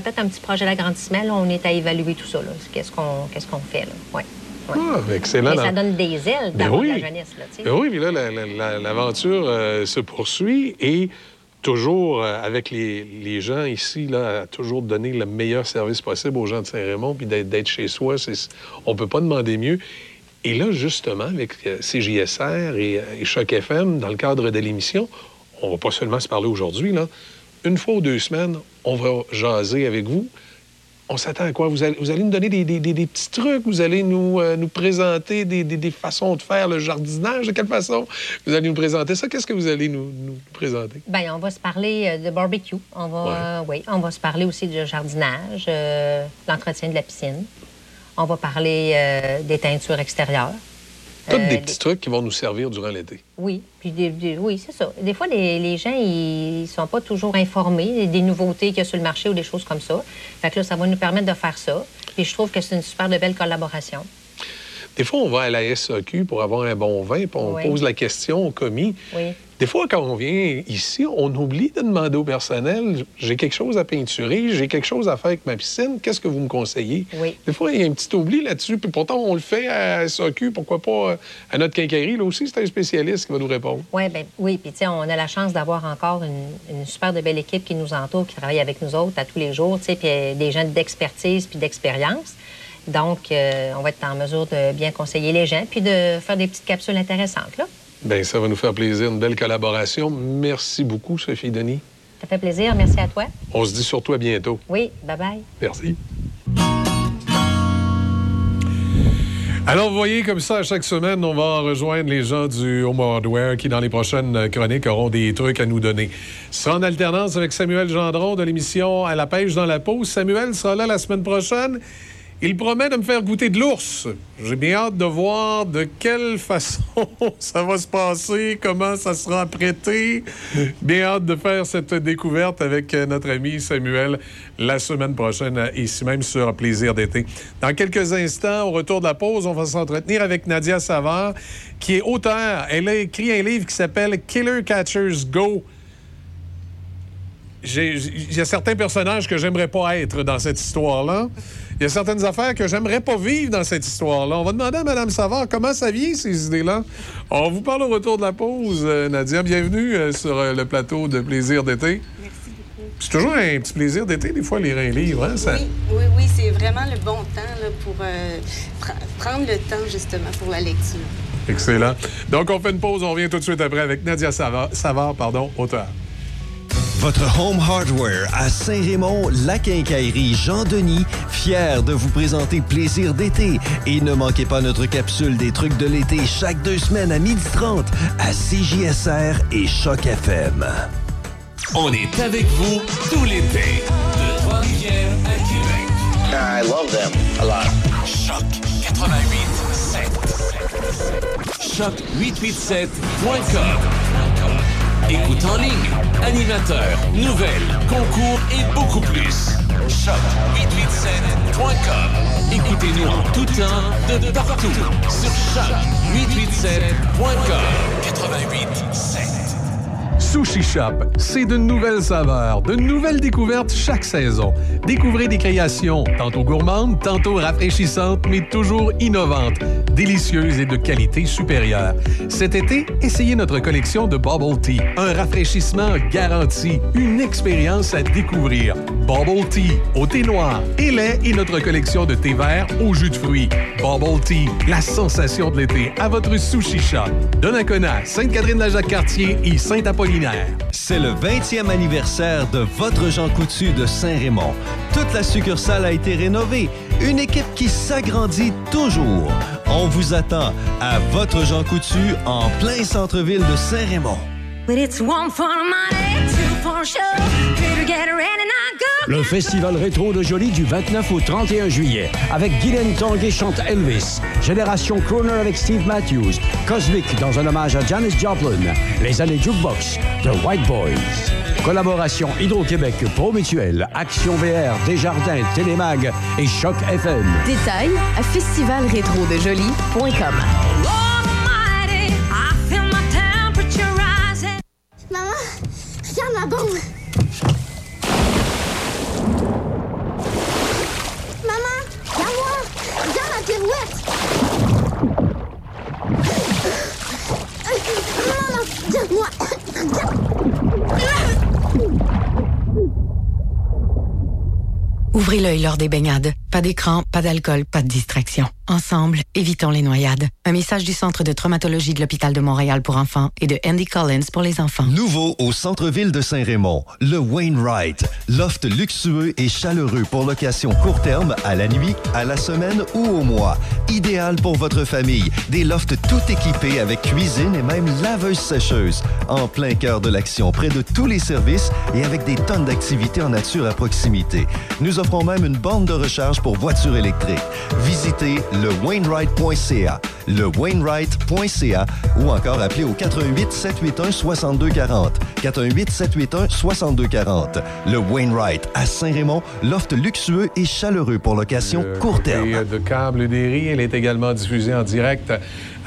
S17: peut-être un petit projet d'agrandissement, là, on est à évaluer tout ça. là. Qu'est-ce qu'on qu'est-ce qu'on fait, là? Ouais. ouais.
S1: Ah, excellent.
S17: Mais ça donne des ailes
S1: Ben
S17: d'avoir
S1: oui.
S17: la jeunesse, là.
S1: Ben oui, puis là, la- la- la- l'aventure euh, se poursuit et toujours euh, avec les, les gens ici, là, à toujours donner le meilleur service possible aux gens de Saint-Raymond, puis d'être chez soi, c'est- on peut pas demander mieux. Et là, justement, avec euh, CJSR et, et Choc FM, dans le cadre de l'émission, on va pas seulement se parler aujourd'hui, là. Une fois ou deux semaines, on va jaser avec vous. On s'attend à quoi? Vous allez, vous allez nous donner des, des- des- des petits trucs, vous allez nous, euh, nous présenter des, façons de faire le jardinage? De quelle façon? Vous allez nous présenter ça? Qu'est-ce que vous allez nous, nous présenter?
S17: Ben, on va se parler euh, de barbecue. On va, euh, oui, on va se parler aussi de jardinage, euh, l'entretien de la piscine. On va parler des teintures extérieures.
S1: Tous
S17: Euh,
S1: des petits trucs qui vont nous servir durant l'été.
S17: Oui, puis des- des- oui, c'est ça. Des fois, les, les gens, ils sont pas toujours informés des nouveautés qu'il y a sur le marché ou des choses comme ça. Fait que là, ça va nous permettre de faire ça. Puis je trouve que c'est une super de belle collaboration.
S1: Des fois, on va à la SAQ pour avoir un bon vin, puis on
S17: Oui.
S1: pose la question au commis.
S17: Oui.
S1: Des fois, quand on vient ici, on oublie de demander au personnel j'ai quelque chose à peinturer, j'ai quelque chose à faire avec ma piscine, qu'est-ce que vous me conseillez?
S17: Oui.
S1: Des fois, il y a un petit oubli là-dessus, puis pourtant, on le fait à SAQ, pourquoi pas euh, à notre quincaillerie? Là aussi, c'est un spécialiste qui va nous répondre.
S17: Ouais, ben, oui, puis tu sais, on a la chance d'avoir encore une, une super de belle équipe qui nous entoure, qui travaille avec nous autres à tous les jours, tu sais, puis euh, des gens d'expertise puis d'expérience. Donc, euh, on va être en mesure de bien conseiller les gens puis de faire des petites capsules intéressantes, là.
S1: Bien, ça va nous faire plaisir, une belle collaboration. Merci beaucoup, Sophie Denis.
S17: Ça fait plaisir. Merci à toi.
S1: On se dit surtout à bientôt.
S17: Oui, bye-bye.
S1: Merci. Alors, vous voyez, comme ça, à chaque semaine, on va rejoindre les gens du Home Hardware qui, dans les prochaines chroniques, auront des trucs à nous donner. Sera en alternance avec Samuel Gendron de l'émission À la pêche dans la peau. Samuel sera là la semaine prochaine. Il promet de me faire goûter de l'ours. J'ai bien hâte de voir de quelle <laughs> façon ça va se passer, comment ça sera apprêté. Bien hâte de faire cette découverte avec euh, notre ami Samuel la semaine prochaine, euh, ici même sur Plaisir d'été. Dans quelques instants, au retour de la pause, on va s'entretenir avec Nadia Savard, qui est auteure. Elle a écrit un livre qui s'appelle Killer Catchers Go. il y a certains personnages que j'aimerais pas être dans cette histoire-là. Il y a certaines affaires que j'aimerais pas vivre dans cette histoire-là. On va demander à Mme Savard comment ça vient, ces idées-là. On vous parle au retour de la pause, euh, Nadia. Bienvenue euh, sur euh, le plateau de Plaisir d'été. C'est toujours un petit plaisir d'été, des fois, lire un livre. Hein, ça-
S18: Oui, oui, oui, c'est vraiment le bon temps là, pour euh, pr- prendre le temps justement pour la lecture.
S1: Excellent. Donc, on fait une pause. On revient tout de suite après avec Nadia Savard, Savard pardon, auteur.
S6: Votre Home Hardware à Saint-Raymond, la quincaillerie Jean-Denis, fier de vous présenter Plaisir d'été. Et ne manquez pas notre capsule des trucs de l'été chaque deux semaines à 12h30 à CJSR et Choc FM.
S7: On est avec vous tout l'été. De Trois-Rivières à Québec.
S16: I love them a lot.
S7: Choc 88 Choc887.com. Écoute en ligne, animateurs, nouvelles, concours et beaucoup plus. Choc887.com. Écoutez-nous en tout temps, de partout, sur choc887.com. 88.7.
S1: Sushi Shop, c'est de nouvelles saveurs, de nouvelles découvertes chaque saison. Découvrez des créations, tantôt gourmandes, tantôt rafraîchissantes, mais toujours innovantes, délicieuses et de qualité supérieure. Cet été, essayez notre collection de Bubble Tea, un rafraîchissement garanti, une expérience à découvrir. Bubble Tea, au thé noir et lait et notre collection de thé vert au jus de fruits. Bubble Tea, la sensation de l'été à votre Sushi Shop. Donnacona, Sainte-Catherine-la-Jacques-Cartier et Saint-Apollinaire.
S6: C'est le 20e anniversaire de votre Jean Coutu de Saint-Raymond. Toute la succursale a été rénovée. Une équipe qui s'agrandit toujours. On vous attend à votre Jean Coutu en plein centre-ville de Saint-Raymond.
S9: But it's one for money, two for show. Three to get ready, now go.
S8: Le Festival rétro de Jolie du 29 au 31 juillet avec Guylaine Tanguay chante Elvis, Génération Crooner avec Steve Matthews, Cosmic dans un hommage à Janis Joplin, Les années Jukebox, The White Boys. Collaboration Hydro-Québec, Pro Mutuel, Action VR, Desjardins, Télémag et Choc FM.
S19: Détails à festivalrétrodejoli.com.
S20: Maman, ma pirouette. Maman, regarde-moi.
S21: Ouvrez l'œil lors des baignades. Pas d'écran, pas d'alcool, pas de distraction. Ensemble, évitons les noyades. Un message du Centre de traumatologie de l'Hôpital de Montréal pour enfants et de Andy Collins pour les enfants.
S6: Nouveau au centre-ville de Saint-Raymond, le Wainwright. Loft luxueux et chaleureux pour location court terme, à la nuit, à la semaine ou au mois. Idéal pour votre famille. Des lofts tout équipés avec cuisine et même laveuse sécheuse. En plein cœur de l'action, près de tous les services et avec des tonnes d'activités en nature à proximité. Nous offrons même une borne de recharge pour voitures électriques. Visitez le Wainwright.ca, le Wainwright.ca ou encore appelez au 88 781 6240. 418 781 6240. Le Wainwright à Saint-Raymond, loft luxueux et chaleureux pour location court terme.
S1: Et, de câble des riz. Elle est également diffusée en direct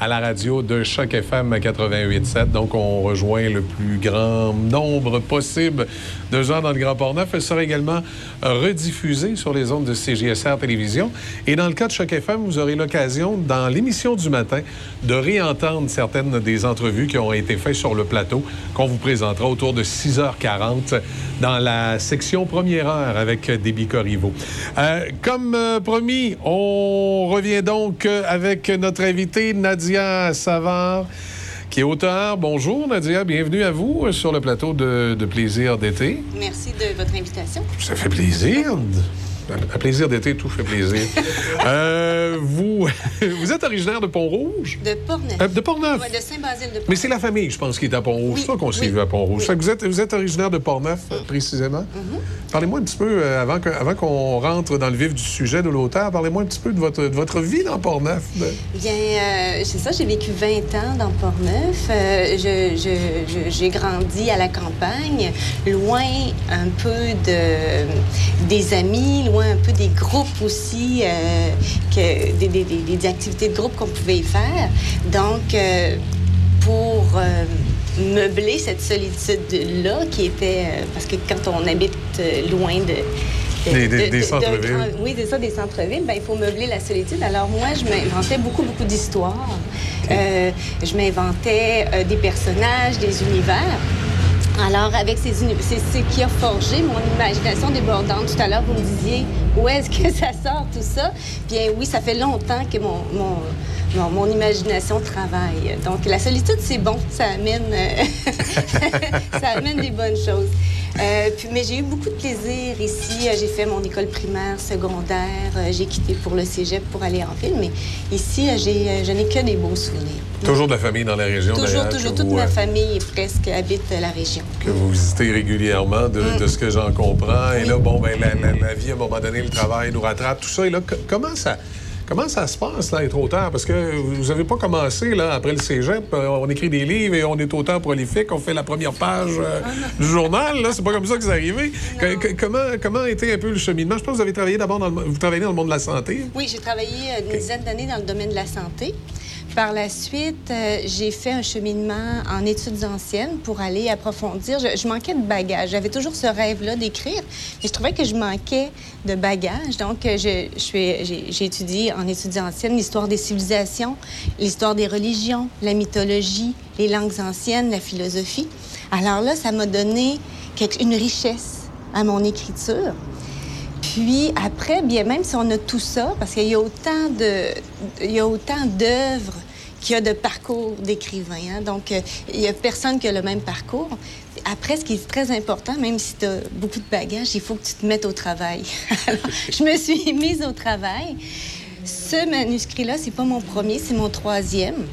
S1: à la radio de Choc FM 88.7. Donc, on rejoint le plus grand nombre possible de gens dans le Grand Port-Neuf. Elle sera également rediffusée sur les ondes de CGSR Télévision. Et dans le cas de Choc FM, vous aurez l'occasion, dans l'émission du matin, de réentendre certaines des entrevues qui ont été faites sur le plateau qu'on vous présentera autour de 6h40 dans la section première heure avec Déby Corriveau. Euh, comme euh, promis, on revient donc euh, avec notre invitée Nadia Savard, qui est auteur. Bonjour Nadia, bienvenue à vous euh, sur le plateau de, de Plaisir d'été.
S18: Merci de votre invitation.
S1: Ça fait plaisir. À plaisir d'été, tout fait plaisir. <laughs> Euh, vous, <laughs> vous êtes originaire de Pont-Rouge?
S18: De Portneuf.
S1: Euh, de Portneuf?
S18: Ouais, de Saint-Basile de Portneuf.
S1: Mais c'est la famille, je pense, qui est à Pont-Rouge.
S18: Oui,
S1: C'est ça qu'on s'est
S18: oui,
S1: vu à Pont-Rouge.
S18: oui.
S1: Vous êtes, vous êtes originaire de Portneuf, euh, précisément. Parlez-moi un petit peu, euh, avant que- avant qu'on rentre dans le vif du sujet de l'auteur, parlez-moi un petit peu de votre, de votre vie dans Portneuf. de-
S18: Bien, euh, c'est ça, j'ai vécu 20 ans dans Portneuf. Euh, je- je- je- j'ai grandi à la campagne, loin un peu de, des amis, loin un peu des groupes aussi, euh, que, des, des- des- des activités de groupe qu'on pouvait y faire. Donc, euh, pour... euh, meubler cette solitude-là qui était... parce que quand on habite loin de... de-
S1: Des- des-
S18: de-
S1: des
S18: de-
S1: centres-villes.
S18: Oui, c'est ça, des centres-villes. Ben, il faut meubler la solitude. Alors moi, je m'inventais beaucoup, beaucoup d'histoires. Euh, je m'inventais euh, des personnages, des univers. Alors, avec ces c'est ce qui a forgé mon imagination débordante. Tout à l'heure, vous me disiez où est-ce que <laughs> ça sort tout ça? Bien oui, ça fait longtemps que mon, mon, mon, mon imagination travaille. Donc, la solitude, c'est bon. Ça amène, euh, <laughs> ça amène des bonnes choses. Euh, puis- mais j'ai eu beaucoup de plaisir ici. Euh, J'ai fait mon école primaire, secondaire. J'ai quitté pour le cégep pour aller en ville. Mais ici, je n'ai que des beaux souvenirs.
S1: Toujours de la famille dans la région,
S18: Toujours, toujours. Toute
S1: vous,
S18: ma famille presque habite la région.
S1: que vous visitez régulièrement, de,
S18: Mm.
S1: de ce que j'en comprends. Et là, bon, ben, la, la- la vie, à un moment donné, le travail nous rattrape, tout ça. Et là, co- comment ça... Comment ça se passe, là, être auteur? Parce que vous n'avez pas commencé, là, après le cégep. euh, On écrit des livres et on est auteur prolifique. On fait la première page euh, du journal, là. C'est pas comme ça que c'est arrivé. Que- que- comment, comment a été un peu le cheminement? Je pense que vous avez travaillé d'abord dans le... Vous travaillez dans le monde de la santé.
S18: Oui, j'ai travaillé euh, une dizaine d'années dans le domaine de la santé. Par la suite, euh, j'ai fait un cheminement en études anciennes pour aller approfondir. Je, manquais de bagages. J'avais toujours ce rêve-là d'écrire, mais je trouvais que je manquais de bagages. Donc, euh, j'ai étudié en études anciennes l'histoire des civilisations, l'histoire des religions, la mythologie, les langues anciennes, la philosophie. Alors là, ça m'a donné une richesse à mon écriture. Puis après, bien même si on a tout ça, parce qu'il y a autant d'œuvres qu'il y a de parcours d'écrivains. hein. Donc, euh, il n'y a personne qui a le même parcours. Après, ce qui est très important, même si tu as beaucoup de bagages, il faut que tu te mettes au travail. <laughs> Alors, je me suis <laughs> mise au travail. Ce manuscrit-là, c'est pas mon premier, c'est mon troisième.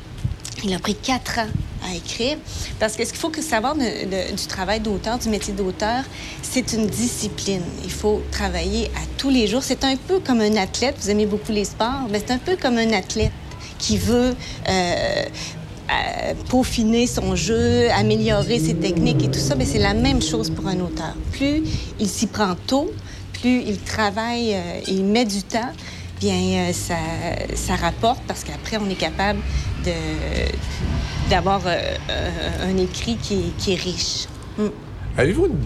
S18: Il a pris quatre ans à écrire. Parce que ce qu'il faut savoir du travail d'auteur, du métier d'auteur, c'est une discipline. Il faut travailler à tous les jours. C'est un peu comme un athlète. Vous aimez beaucoup les sports, mais c'est un peu comme un athlète qui veut euh, euh, peaufiner son jeu, améliorer ses techniques et tout ça. Mais c'est la même chose pour un auteur. Plus il s'y prend tôt, plus il travaille, euh, il met du temps, bien, ça, ça rapporte parce qu'après, on est capable d'avoir un écrit qui, est- qui est riche. Mm.
S1: Avez-vous une,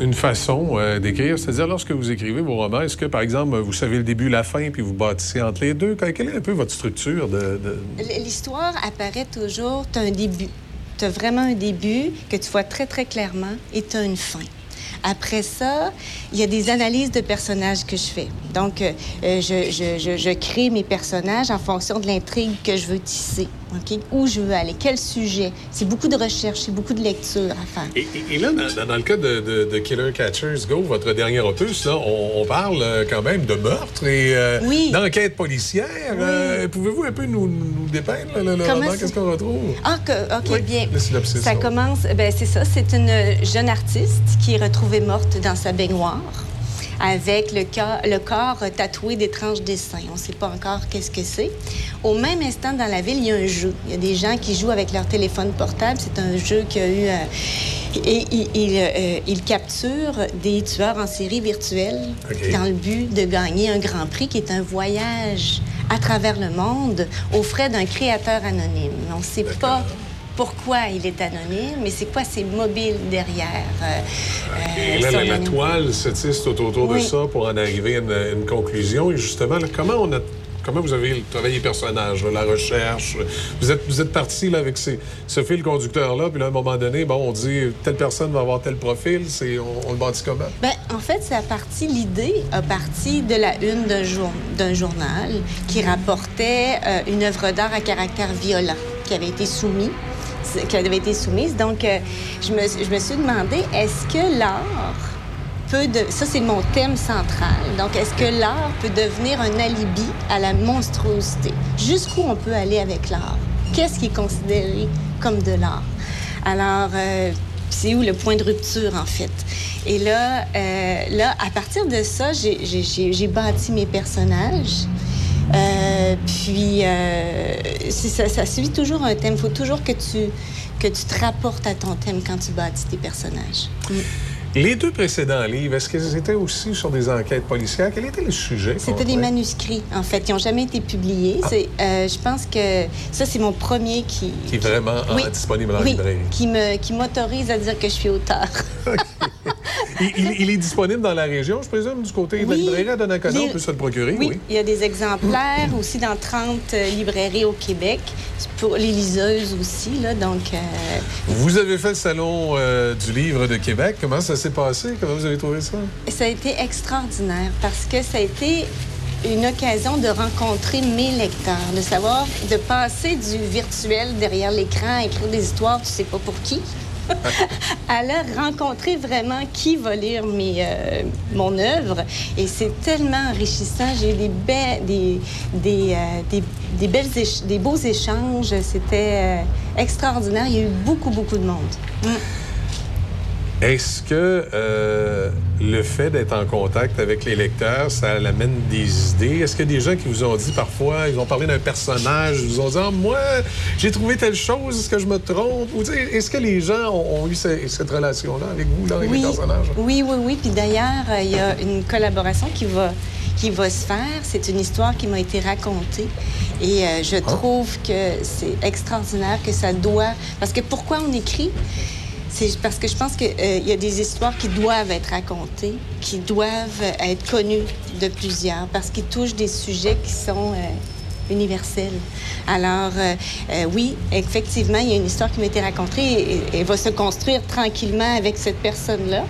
S1: une façon euh, d'écrire? C'est-à-dire, lorsque vous écrivez vos romans, est-ce que, par exemple, vous savez le début, la fin, puis vous bâtissez entre les deux? Quelle est un peu votre structure de...
S18: L'histoire apparaît toujours, tu un début. Tu as vraiment un début que tu vois très, très clairement et tu as une fin. Après ça, il y a des analyses de personnages que je fais. Donc, euh, euh, je, je- je- je crée mes personnages en fonction de l'intrigue que je veux tisser. OK? Où je veux aller, quel sujet. C'est beaucoup de recherche, c'est beaucoup de lecture à faire.
S1: Et, et- et là, dans, le cas de, de- de Killer Catchers Go, votre dernier opus, là, on, on parle euh, quand même de meurtre et euh, d'enquête policière. Euh, Pouvez-vous un peu nous, nous dépeindre là,
S18: ça-
S1: Qu'est-ce qu'on retrouve?
S18: Ah, que- OK, bien.
S1: le synopsis,
S18: Ça
S1: là.
S18: commence, ben c'est ça, c'est une jeune artiste qui est retrouvée morte dans sa baignoire avec le, corps tatoué d'étranges dessins. On ne sait pas encore qu'est-ce que c'est. Au même instant, dans la ville, il y a un jeu. Il y a des gens qui jouent avec leur téléphone portable. C'est un jeu qui a eu... euh, et il, il, euh, il capture des tueurs en série virtuels
S22: OK.
S18: dans le but de gagner un grand prix qui est un voyage à travers le monde aux frais d'un créateur anonyme. On ne sait pas pourquoi il est anonyme, mais c'est quoi ses mobiles derrière. euh,
S1: Et
S18: euh,
S1: là,
S18: son
S1: la, toile se tisse tout autour de ça pour en arriver à une, une conclusion. Et justement, là, comment on a Comment vous avez travaillé les personnages, là, la recherche? Vous êtes, vous êtes parti là, avec ces- ce fil conducteur-là, puis là, à un moment donné, bon, on dit telle personne va avoir tel profil, c'est, on, on le bâtit comment?
S18: Ben, en fait, c'est à parti, l'idée a parti de la une d'un jour- d'un journal qui rapportait euh, une œuvre d'art à caractère violent qui avait été soumise. Qui avait été soumise. Donc, euh, je, me, je me suis demandé, est-ce que l'art peut de... Ça, c'est mon thème central. Donc, est-ce que l'art peut devenir un alibi à la monstruosité? Jusqu'où on peut aller avec l'art? Qu'est-ce qui est considéré comme de l'art? Alors, euh, c'est où le point de rupture, en fait? Et là, euh, là à partir de ça, j'ai bâti mes personnages. Euh, puis, euh, ça, ça suit toujours un thème. Il faut toujours que tu, que tu te rapportes à ton thème quand tu bâtis tes personnages. Mm.
S1: Les deux précédents livres, est-ce qu'ils étaient aussi sur des enquêtes policières? Quel était le sujet?
S18: C'était des manuscrits, en fait. Ils n'ont jamais été publiés. C'est, euh, je pense que ça, c'est mon premier qui...
S1: Qui est vraiment en-
S18: Oui.
S1: disponible en
S18: oui,
S1: librairie.
S18: qui m'autorise à dire que je suis auteur. <laughs>
S1: Il, il- il est disponible dans la région, je présume, du côté de la librairie à Donnacona.
S18: Les-
S1: On peut se le procurer, oui.
S18: Oui, il y a des exemplaires aussi dans 30 euh, librairies au Québec. Pour les liseuses aussi, là, donc... euh,
S1: Vous avez fait le Salon euh, du livre de Québec. Comment ça s'est passé? Comment vous avez trouvé ça?
S18: Ça a été extraordinaire parce que ça a été une occasion de rencontrer mes lecteurs, de savoir, de passer du virtuel derrière l'écran, à écrire des histoires, tu sais pas pour qui, <laughs> leur rencontrer vraiment qui va lire euh, mon œuvre. Et c'est tellement enrichissant. J'ai eu des beaux échanges. C'était euh, extraordinaire. Il y a eu beaucoup, beaucoup de monde. Mm.
S1: Est-ce que euh, le fait d'être en contact avec les lecteurs, ça amène des idées? Est-ce a des gens qui vous ont dit parfois, ils ont parlé d'un personnage, ils vous ont dit, Ah, moi, j'ai trouvé telle chose, est-ce que je me trompe? Ou, est-ce que les gens ont, ont eu ce- cette relation-là avec vous, là, avec
S18: oui,
S1: les personnages?
S18: Oui, oui, oui. Puis d'ailleurs, il y a une collaboration qui va, qui va se faire. C'est une histoire qui m'a été racontée. Et euh, je trouve que c'est extraordinaire que ça doit... Parce que pourquoi on écrit? C'est parce que je pense qu'il y a des histoires qui doivent être racontées, qui doivent être connues de plusieurs, parce qu'ils touchent des sujets qui sont euh, universels. Alors, euh, euh, oui, effectivement, il y a une histoire qui m'a été racontée et, et- va se construire tranquillement avec cette personne-là.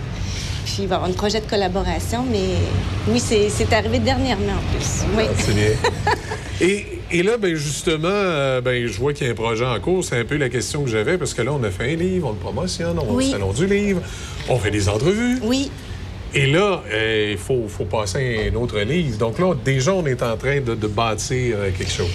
S18: Puis il va y avoir un projet de collaboration, mais oui, c'est c'est arrivé dernièrement en plus. Oui.
S1: Ah, c'est bien. <laughs> Et, et là, ben justement, euh, ben, je vois qu'il y a un projet en cours. C'est un peu la question que j'avais, parce que là, on a fait un livre, on le promotionne, on va
S18: Oui.
S1: au Salon du livre, on fait des entrevues.
S18: Oui.
S1: Et là, euh, il faut, faut passer à un autre livre. Donc là, déjà, on est en train de, de bâtir euh, quelque chose.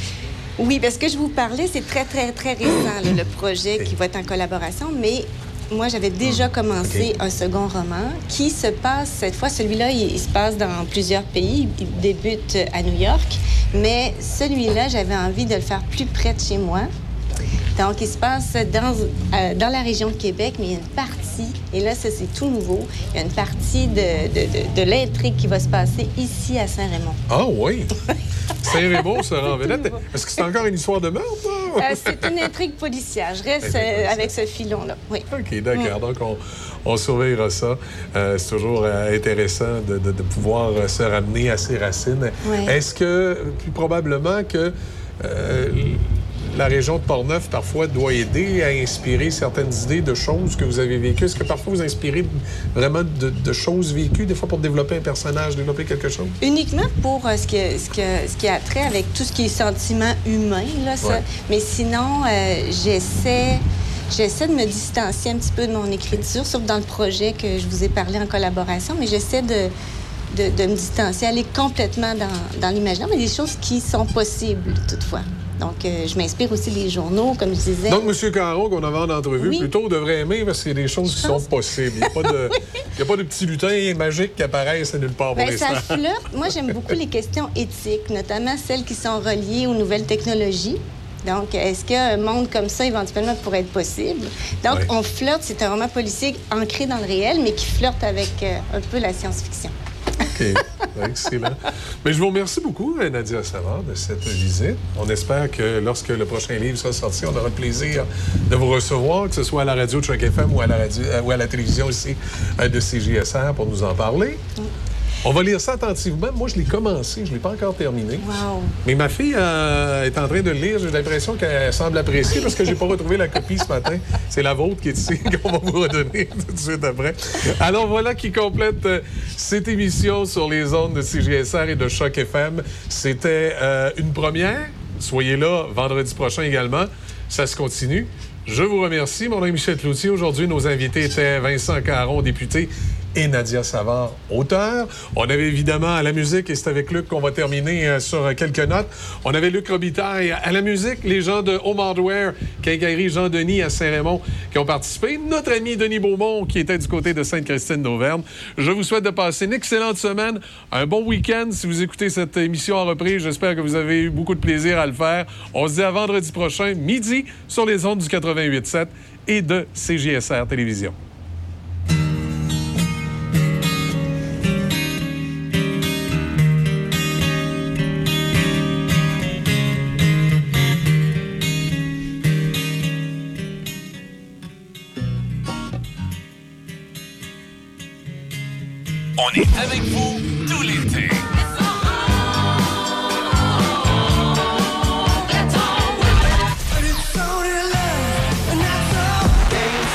S18: Oui, parce que je vous parlais, c'est très, très, très récent, là, le projet qui va être en collaboration, mais moi, j'avais déjà commencé un second roman qui se passe, cette fois, celui-là, il, il se passe dans plusieurs pays. Il débute à New York, mais celui-là, j'avais envie de le faire plus près de chez moi. Donc, il se passe dans, euh, dans la région de Québec, mais il y a une partie, et là, ça, c'est tout nouveau, il y a une partie de, de, de- de l'intrigue qui va se passer ici à Saint-Raymond.
S1: Ah oui! <laughs> Saint-Raymond se rend en vedette. Est-ce que c'est encore une histoire de meurtre?
S18: Euh, c'est une intrigue policière. Je reste euh, avec ce filon-là. Oui.
S1: OK, d'accord. Donc, on, on surveillera ça. Euh, c'est toujours euh, intéressant de, de- de pouvoir se ramener à ses racines. Est-ce que, plus probablement que la région de Portneuf, parfois, doit aider à inspirer certaines idées de choses que vous avez vécues? Est-ce que parfois vous inspirez vraiment de, de choses vécues, des fois pour développer un personnage, développer quelque chose?
S18: Uniquement pour euh, ce, qui, ce, que- ce qui a trait avec tout ce qui est sentiment humain. Là, ça.
S1: Ouais.
S18: Mais sinon, euh, j'essaie. J'essaie de me distancier un petit peu de mon écriture, sauf dans le projet que je vous ai parlé en collaboration, mais j'essaie de, de, de me distancier, aller complètement dans, dans l'imaginaire, mais des choses qui sont possibles toutefois. Donc, euh, je m'inspire aussi des journaux, comme je disais.
S1: Donc, M. Caron, qu'on avait en entrevue,
S18: Oui.
S1: plutôt devrait aimer parce qu'il y a des choses qui sont possibles. Il n'y a, pas de- <laughs> il y a pas de petits lutins magiques qui apparaissent nulle part pour
S18: Ben, ça flirte. Moi, j'aime beaucoup les questions éthiques, notamment celles qui sont reliées aux nouvelles technologies. Donc, est-ce qu'un monde comme ça, éventuellement, pourrait être possible? Donc,
S1: Ouais.
S18: on flirte. C'est un roman policier ancré dans le réel, mais qui flirte avec euh, un peu la science-fiction.
S1: OK. <laughs> Excellent. Mais je vous remercie beaucoup, euh, Nadia Savard, de cette visite. On espère que lorsque le prochain livre sera sorti, on aura le plaisir de vous recevoir, que ce soit à la radio de FM ou à la, radio, euh, ou à la télévision ici euh, de CJSR pour nous en parler. On va lire ça attentivement. Moi, je l'ai commencé, je ne l'ai pas encore terminé.
S18: Wow!
S1: Mais ma fille euh, est en train de le lire. J'ai l'impression qu'elle semble apprécier parce que j'ai pas retrouvé la copie ce matin. C'est la vôtre qui est ici <laughs> qu'on va vous redonner tout de suite après. Alors voilà qui complète euh, cette émission sur les ondes de CGSR et de Choc FM. C'était euh, une première. Soyez là vendredi prochain également. Ça se continue. Je vous remercie, mon nom est Michel Cloutier. Aujourd'hui, nos invités étaient Vincent Caron, député, et Nadia Savard, auteur. On avait évidemment à la musique, et c'est avec Luc qu'on va terminer euh, sur euh, quelques notes. On avait Luc Robitaille à la musique, les gens de Home Hardware, quincaillerie Jean-Denis à Saint-Raymond qui ont participé. Notre ami Denis Beaumont qui était du côté de Sainte-Christine d'Auvergne. Je vous souhaite de passer une excellente semaine, un bon week-end. Si vous écoutez cette émission en reprise, j'espère que vous avez eu beaucoup de plaisir à le faire. On se dit à vendredi prochain, midi, sur les ondes du 88.7 et de CJSR Télévision.
S7: On est avec vous tout l'été.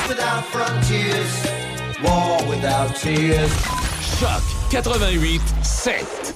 S6: without frontiers, war without tears.
S7: Choc 88 7.